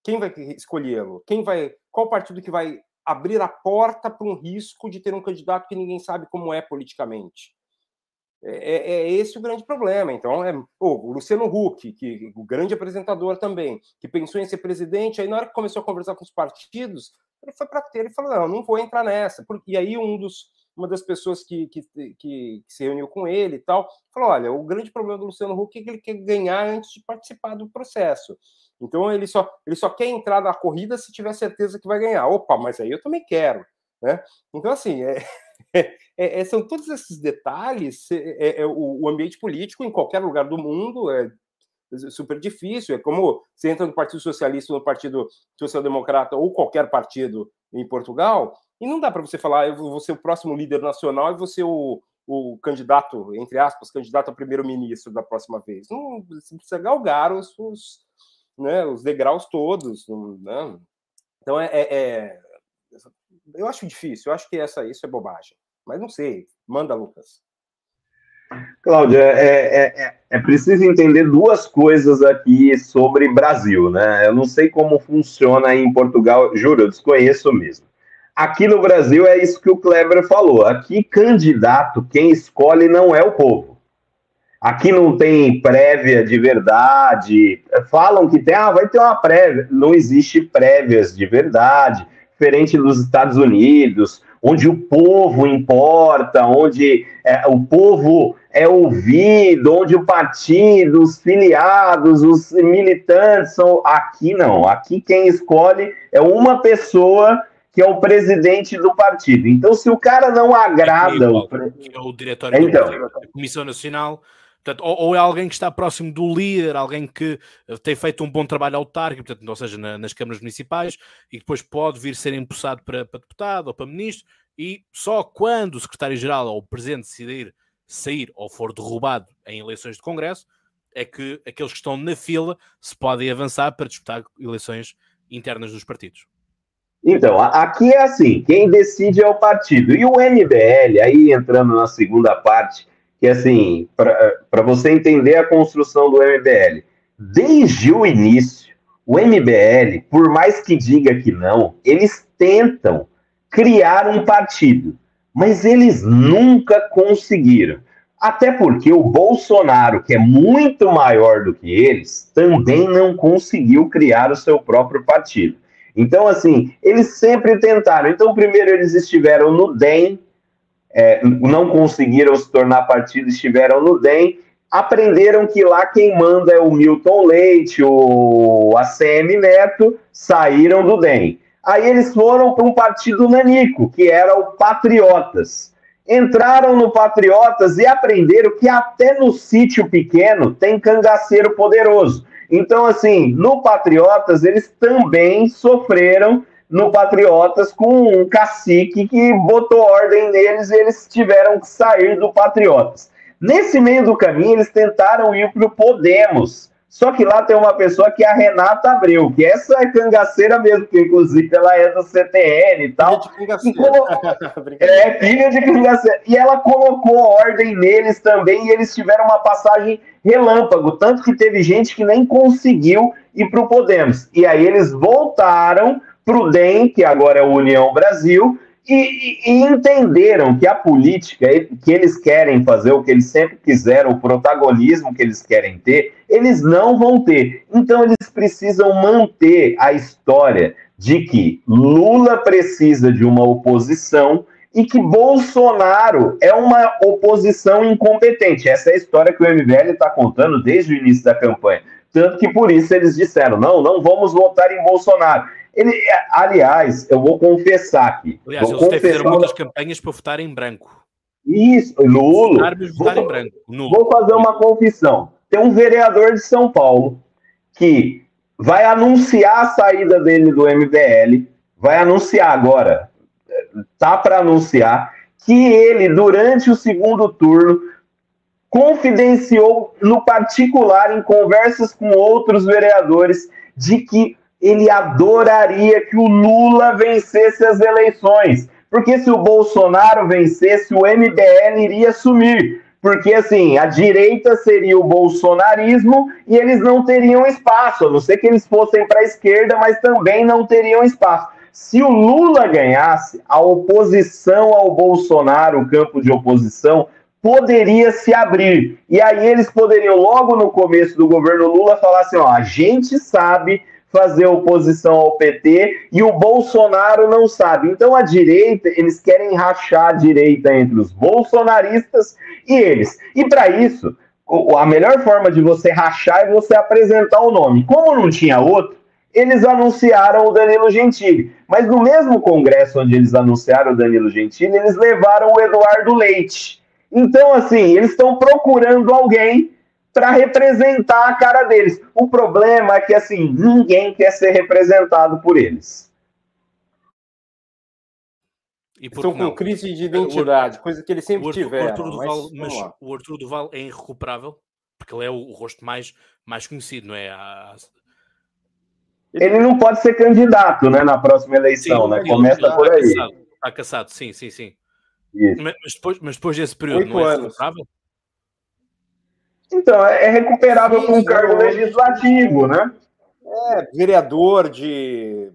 Quem vai escolhê-lo? Quem vai? Qual partido que vai abrir a porta para um risco de ter um candidato que ninguém sabe como é politicamente. É, é, é esse o grande problema. Então, é, o Luciano Huck, que o grande apresentador também, que pensou em ser presidente, aí na hora que começou a conversar com os partidos, ele foi para ter, ele falou: não, não vou entrar nessa. E aí um dos, uma das pessoas que, que, que, que, se reuniu com ele e tal, falou: olha, o grande problema do Luciano Huck é que ele quer ganhar antes de participar do processo. Então ele só, ele só quer entrar na corrida se tiver certeza que vai ganhar. Opa, mas aí eu também quero. Né? Então, assim, é, é, é, são todos esses detalhes. É, é, o, o, ambiente político em qualquer lugar do mundo é super difícil. É como você entra no Partido Socialista, no Partido Social Democrata ou qualquer partido em Portugal, e não dá para você falar, eu vou ser o próximo líder nacional e você o, o candidato, entre aspas, candidato a primeiro-ministro da próxima vez. Não, você precisa galgar os, os, né, os degraus todos. Né? Então, é, é, é, eu acho difícil, eu acho que essa, isso é bobagem. Mas não sei, manda, Lucas. Cláudia, é, é, é, é, preciso entender duas coisas aqui sobre Brasil, né? Eu não sei como funciona em Portugal, juro, eu desconheço mesmo. Aqui no Brasil é isso que o Kleber falou. Aqui, candidato, quem escolhe não é o povo. Aqui não tem prévia de verdade. Falam que tem, ah, vai ter uma prévia. Não existe prévias de verdade, diferente dos Estados Unidos, onde o povo importa, onde é, o povo é ouvido, onde o partido, os filiados, os militantes são. Aqui não. Aqui quem escolhe é uma pessoa que é o presidente do partido. Então, se o cara não agrada. É o, é o diretório então, da Comissão Nacional. Portanto, ou, ou, é alguém que está próximo do líder, alguém que eh, tem feito um bom trabalho autárquico, portanto, ou seja, na, nas câmaras municipais, e depois pode vir ser empossado para, para deputado ou para ministro, e só quando o secretário-geral ou o presidente decidir sair ou for derrubado em eleições de Congresso, é que aqueles que estão na fila se podem avançar para disputar eleições internas dos partidos. Então, aqui é assim, quem decide é o partido. E o MBL, aí entrando na segunda parte, que assim, para você entender a construção do MBL, desde o início, o MBL, por mais que diga que não, eles tentam criar um partido, mas eles nunca conseguiram. Até porque o Bolsonaro, que é muito maior do que eles, também não conseguiu criar o seu próprio partido. Então, assim, eles sempre tentaram. Então, primeiro eles estiveram no DEM, é, não conseguiram se tornar partido, estiveram no DEM, aprenderam que lá quem manda é o Milton Leite, o ACM Neto, saíram do DEM. Aí eles foram para um partido nanico, que era o Patriotas. Entraram no Patriotas e aprenderam que até no sítio pequeno tem cangaceiro poderoso. Então, assim, no Patriotas, eles também sofreram no Patriotas com um cacique que botou ordem neles e eles tiveram que sair do Patriotas. Nesse meio do caminho, eles tentaram ir para o Podemos. Só que lá tem uma pessoa que é a Renata Abreu, que essa é cangaceira mesmo, que inclusive ela é do CTN e tal. E colocou... é, filha de cangaceira. E ela colocou ordem neles também, e eles tiveram uma passagem relâmpago. Tanto que teve gente que nem conseguiu ir para o Podemos. E aí eles voltaram para o DEM, que agora é o União Brasil, e, e, entenderam que a política que eles querem fazer, o que eles sempre quiseram, o protagonismo que eles querem ter, eles não vão ter. Então eles precisam manter a história de que Lula precisa de uma oposição e que Bolsonaro é uma oposição incompetente. Essa é a história que o MBL está contando desde o início da campanha. Tanto que por isso eles disseram: não, não vamos votar em Bolsonaro. Ele, aliás, eu vou confessar aqui. Aliás, vou eles confessar... muitas campanhas para votar em branco. Isso, nulo. Votar, vou, em branco. Nulo. Vou fazer uma confissão. Tem um vereador de São Paulo que vai anunciar a saída dele do MBL, vai anunciar agora, tá para anunciar, que ele, durante o segundo turno, confidenciou no particular, em conversas com outros vereadores, de que ele adoraria que o Lula vencesse as eleições. Porque se o Bolsonaro vencesse, o MBL iria sumir. Porque, assim, a direita seria o bolsonarismo e eles não teriam espaço, a não ser que eles fossem para a esquerda, mas também não teriam espaço. Se o Lula ganhasse, a oposição ao Bolsonaro, o campo de oposição, poderia se abrir. E aí eles poderiam, logo no começo do governo Lula, falar assim: ó, a gente sabe fazer oposição ao PT e o Bolsonaro não sabe. Então a direita, eles querem rachar a direita entre os bolsonaristas e eles. E para isso, a melhor forma de você rachar é você apresentar o nome. Como não tinha outro, eles anunciaram o Danilo Gentili. Mas no mesmo congresso onde eles anunciaram o Danilo Gentili, eles levaram o Eduardo Leite. Então, assim, eles estão procurando alguém para representar a cara deles. O problema é que, assim, ninguém quer ser representado por eles. Estão com crise de identidade, coisa que eles sempre Arthur, tiveram. O Arthur Duval, mas, mas o Arthur Duval é irrecuperável, porque ele é o, o rosto mais, mais conhecido, não é? A... Ele não pode ser candidato, né, na próxima eleição, sim, né? Começa por aí. Está caçado, está caçado, sim, sim, sim. Mas, mas, depois, mas depois desse período, Oito não é anos. recuperável? Então, é, é recuperável sim, com um cargo legislativo, né? É, vereador de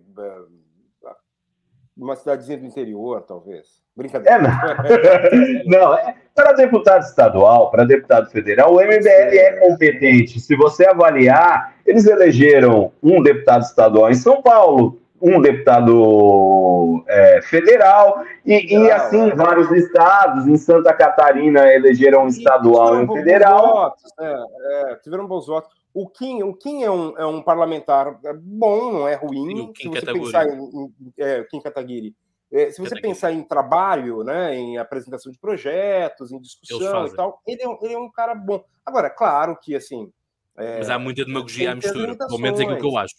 uma cidadezinha do interior, talvez. Brincadeira. É, não, não é, para deputado estadual, para deputado federal, o MBL é competente. Se você avaliar, eles elegeram um deputado estadual em São Paulo, um deputado é, federal, e, e assim vários estados. Em Santa Catarina elegeram um estadual e um federal. Votos, é, é, tiveram bons votos. O Kim, o Kim é, um, é um parlamentar bom, não é ruim. se você pensar em, em é, Kim Kataguiri. É, se você Kataguiri. pensar em trabalho, né, em apresentação de projetos, em discussão e tal, ele é, ele é um cara bom. Agora, claro que assim. É, Mas há muita demagogia à mistura, pelo menos é aquilo que eu acho.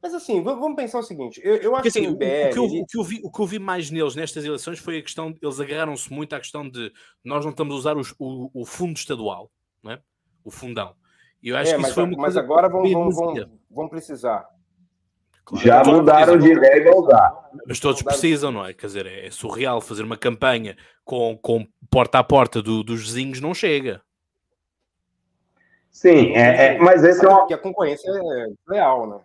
Mas assim, vamos pensar o seguinte: eu, eu acho Porque, assim, que, o, o, que eu, o, que eu vi, o que eu vi mais neles nestas eleições foi a questão, eles agarraram-se muito à questão de nós não estamos a usar os, o, o fundo estadual, não é? o fundão. E eu acho é, que isso foi uma mas coisa agora vão, vão, vão, vão precisar. Claro. Já mudaram de ideia e vão usar. Mas todos precisam, não é? Quer dizer, é surreal fazer uma campanha com, com porta a porta do, dos vizinhos, não chega. Sim, é, é, mas esse é uma. Porque a concorrência é real, né?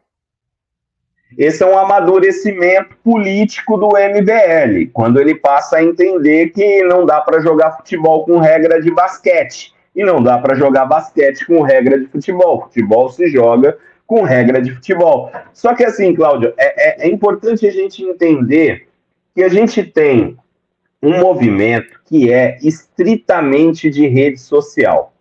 Esse é um amadurecimento político do MBL, quando ele passa a entender que não dá para jogar futebol com regra de basquete. E não dá para jogar basquete com regra de futebol. Futebol se joga com regra de futebol. Só que assim, Cláudio, é, é, é importante a gente entender que a gente tem um movimento que é estritamente de rede social.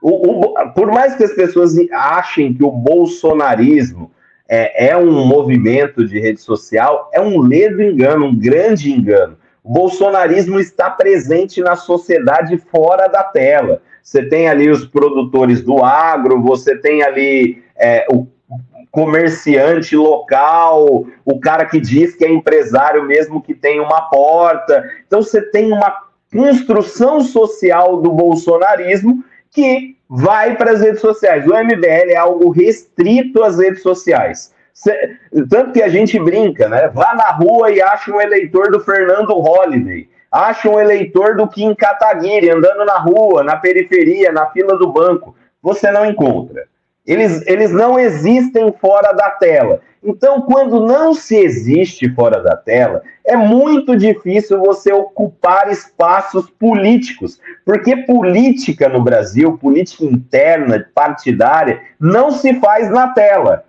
O, o, por mais que as pessoas achem que o bolsonarismo é, é, um movimento de rede social, é um ledo engano, um grande engano. O bolsonarismo está presente na sociedade fora da tela. Você tem ali os produtores do agro, você tem ali é, o comerciante local, o cara que diz que é empresário mesmo que tem uma porta. Então você tem uma construção social do bolsonarismo que vai para as redes sociais. O MBL é algo restrito às redes sociais. Tanto que a gente brinca, né? Vá na rua e acha um eleitor do Fernando Holliday. Acha um eleitor do Kim Kataguiri andando na rua, na periferia, na fila do banco. Você não encontra. Eles, eles não existem fora da tela. Então, quando não se existe fora da tela, é muito difícil você ocupar espaços políticos, porque política no Brasil, política interna, partidária, não se faz na tela.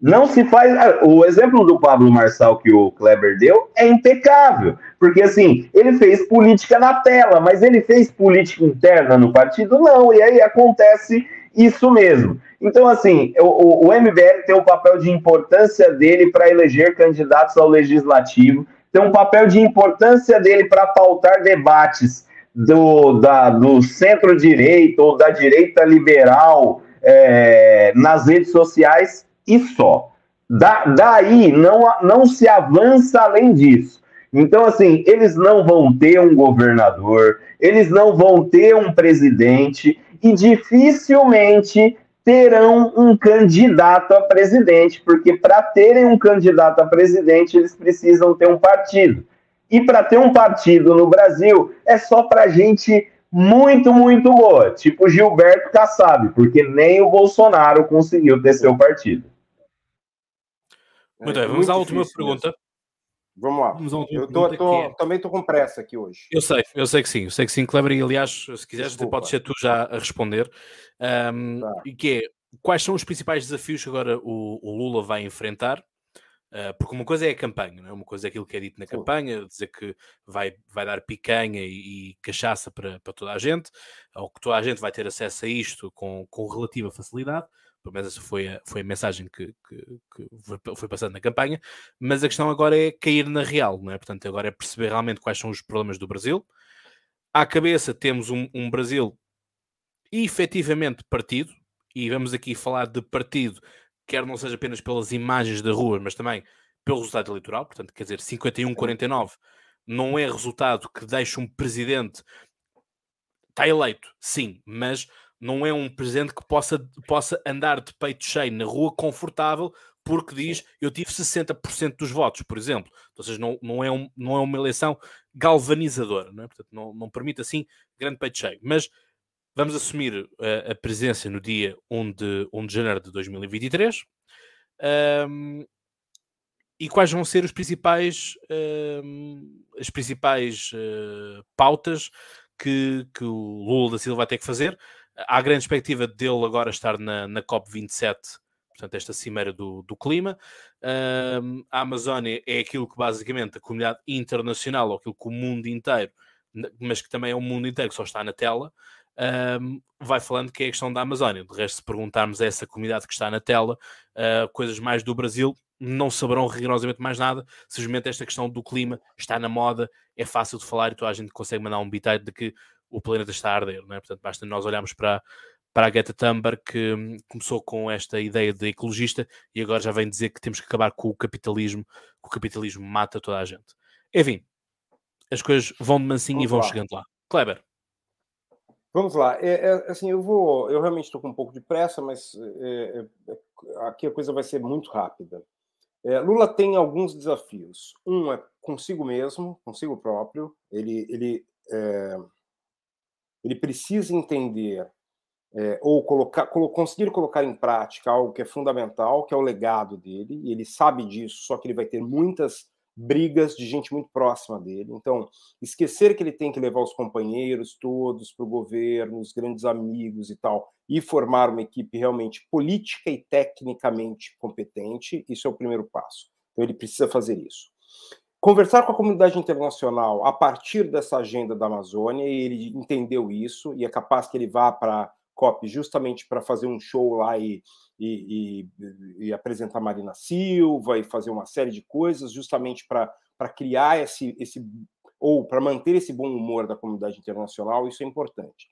Não se faz. Ah, o exemplo do Pablo Marçal que o Kleber deu é impecável, porque assim, ele fez política na tela, mas ele fez política interna no partido? Não, e aí acontece isso mesmo. Então, assim, o, o MBL tem um papel de importância dele para eleger candidatos ao legislativo, tem um papel de importância dele para pautar debates do, da, do centro-direita ou da direita liberal é, nas redes sociais e só. Da, daí não, não se avança além disso. Então, assim, eles não vão ter um governador, eles não vão ter um presidente e dificilmente terão um candidato a presidente, porque para terem um candidato a presidente, eles precisam ter um partido. E para ter um partido no Brasil, é só para gente muito, muito boa, tipo Gilberto Kassab, porque nem o Bolsonaro conseguiu ter seu partido. Muito bem, vamos à última pergunta. Vamos lá. Vamos eu tô, tô, é... também estou com pressa aqui hoje. Eu sei, eu sei que sim, eu sei que sim, Kleber, e aliás, se quiseres, Desculpa. pode ser tu já a responder. Um, tá. E que é, quais são os principais desafios que agora o, o Lula vai enfrentar Uh, porque uma coisa é a campanha, não é? uma coisa é aquilo que é dito na campanha, dizer que vai, vai dar picanha e, e, cachaça para, para toda a gente, ou que toda a gente vai ter acesso a isto com, com relativa facilidade, pelo menos essa foi a, foi a mensagem que, que, que foi passando na campanha, mas a questão agora é cair na real, não é? Portanto, agora é perceber realmente quais são os problemas do Brasil. À cabeça temos um, um Brasil efetivamente partido, e vamos aqui falar de partido quer não seja apenas pelas imagens da rua, mas também pelo resultado eleitoral, portanto, quer dizer, 51-49 não é resultado que deixe um presidente está eleito, sim, mas não é um presidente que possa, possa andar de peito cheio na rua confortável porque diz eu tive 60% dos votos, por exemplo. Ou seja, não, não, é, um, não é uma eleição galvanizadora, não é? Portanto, não, não permite assim grande peito cheio. Mas Vamos assumir a, a presença no dia 1 de, 1 de janeiro de 2023. Um, e quais vão ser os principais, um, as principais uh, pautas que, que o Lula da Silva vai ter que fazer? Há grande expectativa dele agora estar na, na COP27, portanto, esta cimeira do, do clima. Um, a Amazónia é aquilo que basicamente a comunidade internacional, ou aquilo que o mundo inteiro, mas que também é o mundo inteiro que só está na tela, um, vai falando que é a questão da Amazónia. De resto, se perguntarmos a essa comunidade que está na tela, uh, coisas mais do Brasil, não saberão rigorosamente mais nada. Simplesmente esta questão do clima está na moda, é fácil de falar e toda a gente consegue mandar um bitite de que o planeta está a arder. Não é? Portanto, basta nós olharmos para, para a Greta Thunberg, que hum, começou com esta ideia de ecologista e agora já vem dizer que temos que acabar com o capitalismo, que o capitalismo mata toda a gente. Enfim, as coisas vão de mansinho Vamos e vão lá. chegando lá. Kleber. Vamos lá. É, é, assim, eu vou. Eu realmente estou com um pouco de pressa, mas é, é, é aqui a coisa vai ser muito rápida. É, Lula tem alguns desafios. Um é consigo mesmo, consigo próprio. Ele, ele, ele precisa entender ou colocar, conseguir colocar em prática algo que é fundamental, que é o legado dele. E ele sabe disso, só que ele vai ter muitas brigas de gente muito próxima dele. Então, esquecer que ele tem que levar os companheiros todos para o governo, os grandes amigos e tal, e formar uma equipe realmente política e tecnicamente competente, isso é o primeiro passo. Então, ele precisa fazer isso. Conversar com a comunidade internacional a partir dessa agenda da Amazônia, e ele entendeu isso, e é capaz que ele vá para COP justamente para fazer um show lá e, e, e, e, apresentar Marina Silva e fazer uma série de coisas justamente para criar esse, esse ou para manter esse bom humor da comunidade internacional, isso é importante.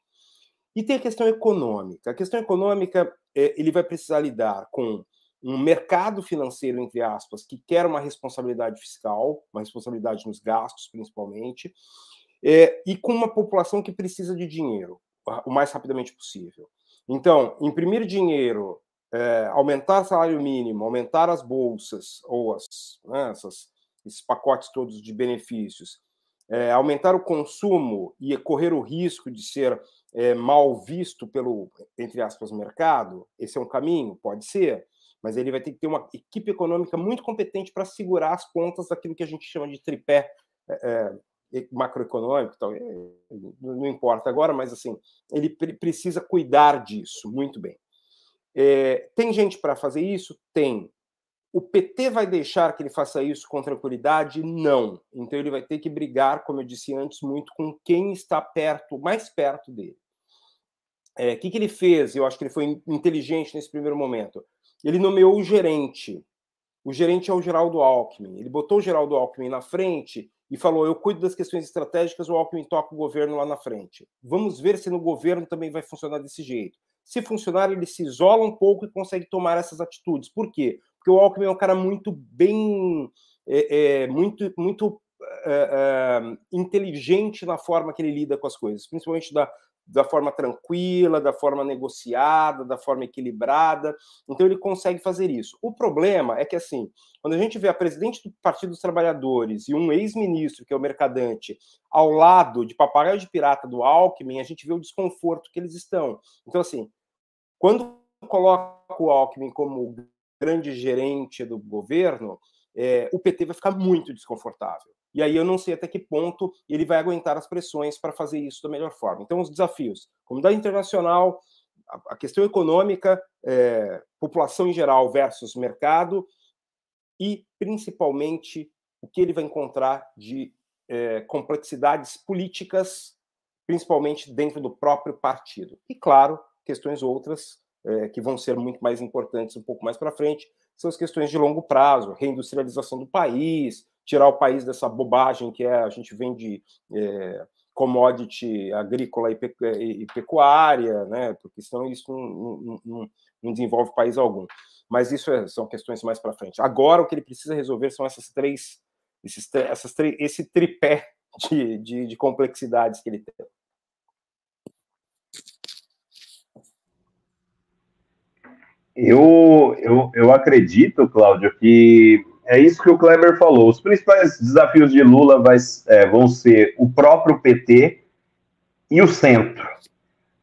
E tem a questão econômica. A questão econômica, é, ele vai precisar lidar com um mercado financeiro, entre aspas, que quer uma responsabilidade fiscal, uma responsabilidade nos gastos, principalmente, é, e com uma população que precisa de dinheiro o mais rapidamente possível. Então, imprimir dinheiro, é, aumentar salário mínimo, aumentar as bolsas ou as, né, essas, esses pacotes todos de benefícios, é, aumentar o consumo e correr o risco de ser é, mal visto pelo, entre aspas, mercado, esse é um caminho? Pode ser, mas ele vai ter que ter uma equipe econômica muito competente para segurar as pontas daquilo que a gente chama de tripé é, macroeconômico, tal, não importa agora, mas assim, ele precisa cuidar disso muito bem. É, tem gente para fazer isso? Tem. O PT vai deixar que ele faça isso com tranquilidade? Não. Então ele vai ter que brigar, como eu disse antes, muito com quem está perto, mais perto dele. O é, que, que ele fez? Eu acho que ele foi inteligente nesse primeiro momento. Ele nomeou o gerente. O gerente é o Geraldo Alckmin. Ele botou o Geraldo Alckmin na frente e falou: Eu cuido das questões estratégicas, o Alckmin toca o governo lá na frente. Vamos ver se no governo também vai funcionar desse jeito. Se funcionar, ele se isola um pouco e consegue tomar essas atitudes. Por quê? Porque o Alckmin é um cara muito bem. É, é, muito muito é, inteligente na forma que ele lida com as coisas, principalmente da, da forma tranquila, da forma negociada, da forma equilibrada. Então ele consegue fazer isso. O problema é que assim, quando a gente vê a presidente do Partido dos Trabalhadores e um ex-ministro, que é o Mercadante, ao lado de papagaio de pirata do Alckmin, a gente vê o desconforto que eles estão. Então assim, quando coloca o Alckmin como grande gerente do governo, é, o PT vai ficar muito desconfortável. E aí eu não sei até que ponto ele vai aguentar as pressões para fazer isso da melhor forma. Então, os desafios: comunidade internacional, a questão econômica, é, população em geral versus mercado, e, principalmente, o que ele vai encontrar de é, complexidades políticas, principalmente dentro do próprio partido. E, claro, questões outras é, que vão ser muito mais importantes um pouco mais para frente, são as questões de longo prazo, reindustrialização do país, tirar o país dessa bobagem que é a gente vende é, commodity agrícola e, pecuária, né? Porque senão isso não, não, não desenvolve país algum. Mas isso é, são questões mais para frente. Agora o que ele precisa resolver são essas três, esses, essas três, esse tripé de, de, de complexidades que ele tem. Eu, eu, eu acredito, Cláudio, que é isso que o Kleber falou. Os principais desafios de Lula vai, é, vão ser o próprio PT e o centro,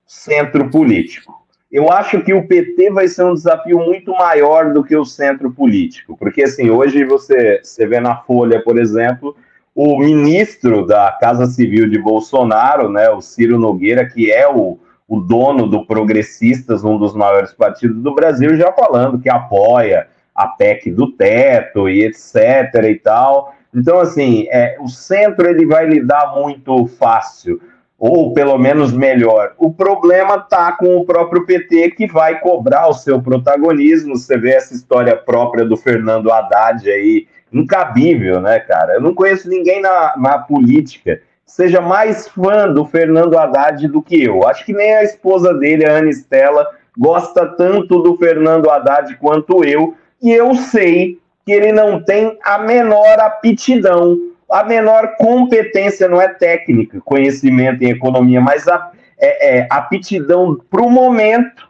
centro político. Eu acho que o PT vai ser um desafio muito maior do que o centro político, porque assim hoje você, você vê na Folha, por exemplo, o ministro da Casa Civil de Bolsonaro, né, o Ciro Nogueira, que é o, o dono do Progressistas, um dos maiores partidos do Brasil, já falando que apoia a PEC do teto e etc e tal. Então, assim, é, o centro ele vai lidar muito fácil, ou pelo menos melhor. O problema está com o próprio PT, que vai cobrar o seu protagonismo. Você vê essa história própria do Fernando Haddad aí, incabível, né, cara? Eu não conheço ninguém na, na política seja mais fã do Fernando Haddad do que eu. Acho que nem a esposa dele, a Ana Estela, gosta tanto do Fernando Haddad quanto eu, e eu sei que ele não tem a menor aptidão, a menor competência, não é técnica, conhecimento em economia, mas a, é, é aptidão para o momento,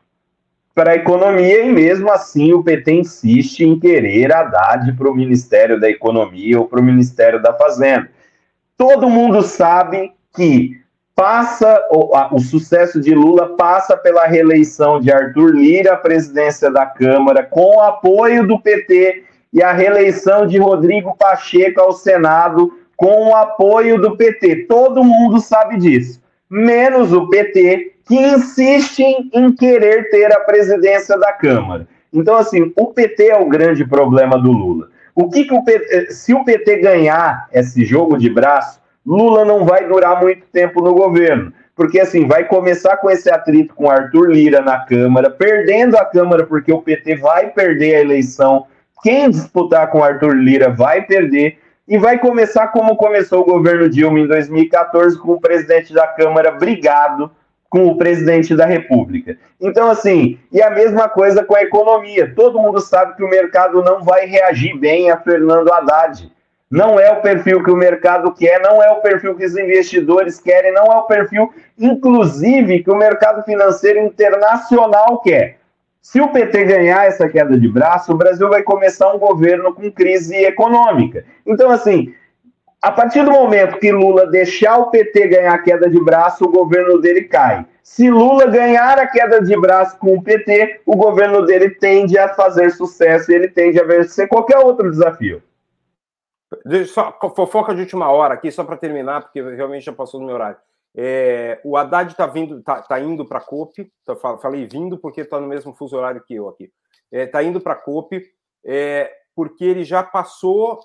para a economia, e mesmo assim o PT insiste em querer Haddad para o Ministério da Economia ou para o Ministério da Fazenda. Todo mundo sabe que passa o, a, o, sucesso de Lula passa pela reeleição de Arthur Lira à presidência da Câmara com o apoio do PT e a reeleição de Rodrigo Pacheco ao Senado com o apoio do PT. Todo mundo sabe disso, menos o PT que insiste em querer ter a presidência da Câmara. Então assim, o PT é o grande problema do Lula. O que, que o PT, eh, se o PT ganhar esse jogo de braço, Lula não vai durar muito tempo no governo. Porque assim, vai começar com esse atrito com Arthur Lira na Câmara, perdendo a Câmara porque o PT vai perder a eleição. Quem disputar com Arthur Lira vai perder. E vai começar como começou o governo Dilma em 2014, com o presidente da Câmara brigado com o presidente da República. Então, assim, e a mesma coisa com a economia. Todo mundo sabe que o mercado não vai reagir bem a Fernando Haddad. Não é o perfil que o mercado quer, não é o perfil que os investidores querem, não é o perfil, inclusive, que o mercado financeiro internacional quer. Se o PT ganhar essa queda de braço, o Brasil vai começar um governo com crise econômica. Então, assim, a partir do momento que Lula deixar o PT ganhar a queda de braço, o governo dele cai. Se Lula ganhar a queda de braço com o PT, o governo dele tende a fazer sucesso ele tende a vencer qualquer outro desafio. Só fofoca de última hora aqui, só para terminar, porque realmente já passou do meu horário. É, o Haddad está vindo, tá, tá indo para a COP, tá, falei vindo porque está no mesmo fuso horário que eu aqui. Está é, tá indo para a COP é, porque ele já passou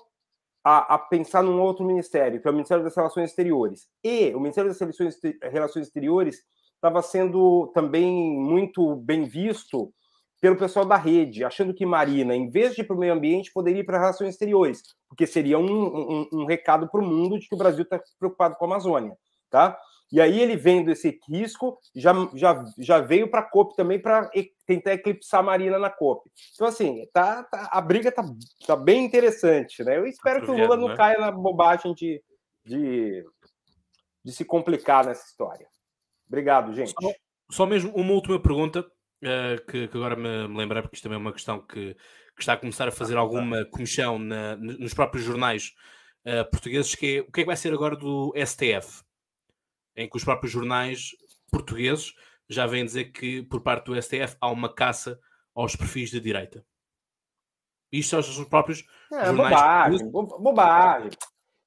a, a, pensar num outro ministério, que é o Ministério das Relações Exteriores. E o Ministério das Relações, Relações Exteriores estava sendo também muito bem visto pelo pessoal da rede, achando que Marina, em vez de ir para o meio ambiente, poderia ir para relações exteriores, porque seria um, um, um recado para o mundo de que o Brasil está preocupado com a Amazônia. Tá? E aí ele vendo esse risco, já, já, já veio para a COP também para tentar eclipsar a Marina na COP. Então, assim, tá, tá a briga tá, tá bem interessante, né? Eu espero que o Lula não né? caia na bobagem de, de, de se complicar nessa história. Obrigado, gente. Só, só mesmo uma última pergunta, uh, que, que, agora me, me lembrei, porque isto também é uma questão que, que está a começar a fazer alguma comissão na, nos próprios jornais uh, portugueses, que é o que é que vai ser agora do STF? em que os próprios jornais portugueses já vêm dizer que, por parte do STF, há uma caça aos perfis de direita. Isto são os próprios é, jornais. Bobagem, bobagem.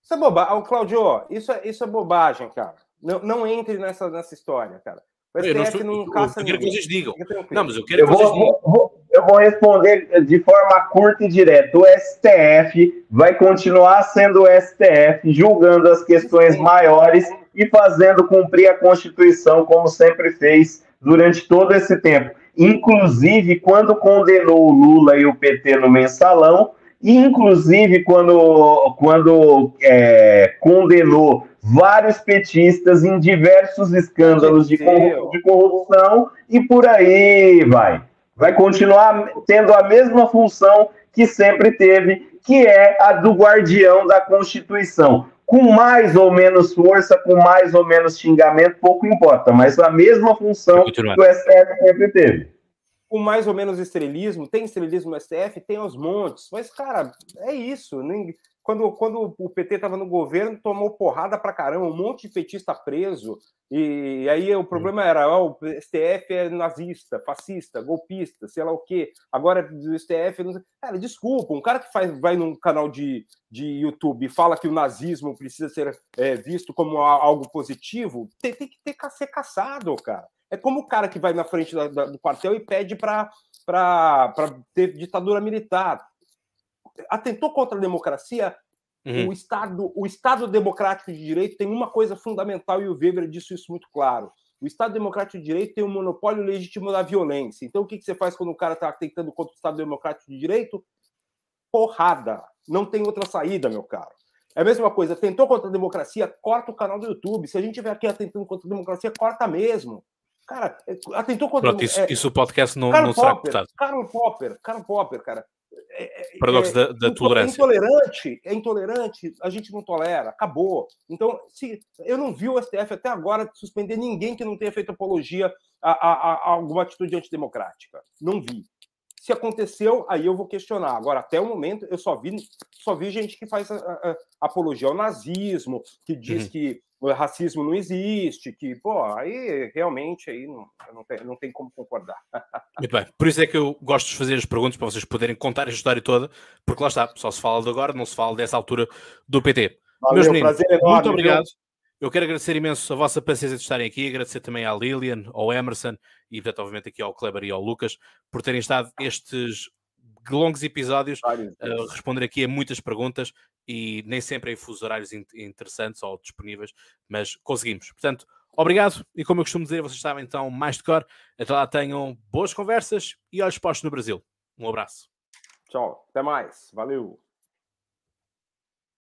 Isso é bobagem. Claudio, isso é, isso é bobagem, cara. Não, não entre nessa, nessa história, cara. O STF eu não, estou, não caça eu quero que vocês digam. Não, mas eu quero eu que vocês vou, digam. Vou, eu vou responder de forma curta e direta. O STF vai continuar sendo o STF, julgando as questões maiores e fazendo cumprir a Constituição, como sempre fez durante todo esse tempo. Inclusive, quando condenou o Lula e o PT no mensalão, inclusive quando, quando é, condenou vários petistas em diversos escândalos de corrupção e por aí vai. Vai continuar tendo a mesma função que sempre teve, que é a do guardião da Constituição. Com mais ou menos força, com mais ou menos xingamento, pouco importa, mas a mesma função que o STF sempre teve com mais ou menos estrelismo, tem estrelismo no STF, tem aos montes, mas, cara, é isso. Quando, quando o PT estava no governo, tomou porrada pra caramba, um monte de petista preso, e aí o problema era: ó, o STF é nazista, fascista, golpista, sei lá o quê. Agora do STF. Não... Cara, desculpa, um cara que faz, vai num canal de, de YouTube e fala que o nazismo precisa ser é, visto como algo positivo, tem, tem que ter, ser caçado, cara. É como o cara que vai na frente da, da, do quartel e pede para ter ditadura militar. Atentou contra a democracia? Uhum. O, Estado, o Estado democrático de direito tem uma coisa fundamental e o Weber disse isso muito claro. O Estado democrático de direito tem um monopólio legítimo da violência. Então, o que, que você faz quando o cara está tentando contra o Estado democrático de direito? Porrada. Não tem outra saída, meu caro. É a mesma coisa. Tentou contra a democracia, corta o canal do YouTube. Se a gente estiver aqui atentando contra a democracia, corta mesmo. Cara, é, atentou contra. Pronto, isso, é, isso o podcast não, não será cortado. Carol Popper, Carol Popper, cara. É, é Paradoxo é, da, da é tolerância. É intolerante, é intolerante, a gente não tolera, acabou. Então, se eu não vi o STF até agora suspender ninguém que não tenha feito apologia a, a, a alguma atitude antidemocrática. Não vi. Se aconteceu, aí eu vou questionar. Agora, até o momento, eu só vi, só vi gente que faz a, a, apologia ao nazismo, que diz uhum. que o racismo não existe, que, pô, aí realmente aí não, não, tem, não tem como concordar. Muito bem, por isso é que eu gosto de fazer as perguntas para vocês poderem contar a história toda, porque lá está, só se fala de agora, não se fala dessa altura do PT. Valeu, Meus meninos, enorme, muito obrigado. Viu? Eu quero agradecer imenso a vossa paciência de estarem aqui, agradecer também à Lilian, ao Emerson e, obviamente, aqui ao Kleber e ao Lucas por terem estado estes longos episódios a uh, responder aqui a muitas perguntas e nem sempre em fusos horários interessantes ou disponíveis, mas conseguimos. Portanto, obrigado e como eu costumo dizer, vocês sabem então mais de cor. Até lá tenham boas conversas e olhos postos no Brasil. Um abraço. Tchau, até mais. Valeu.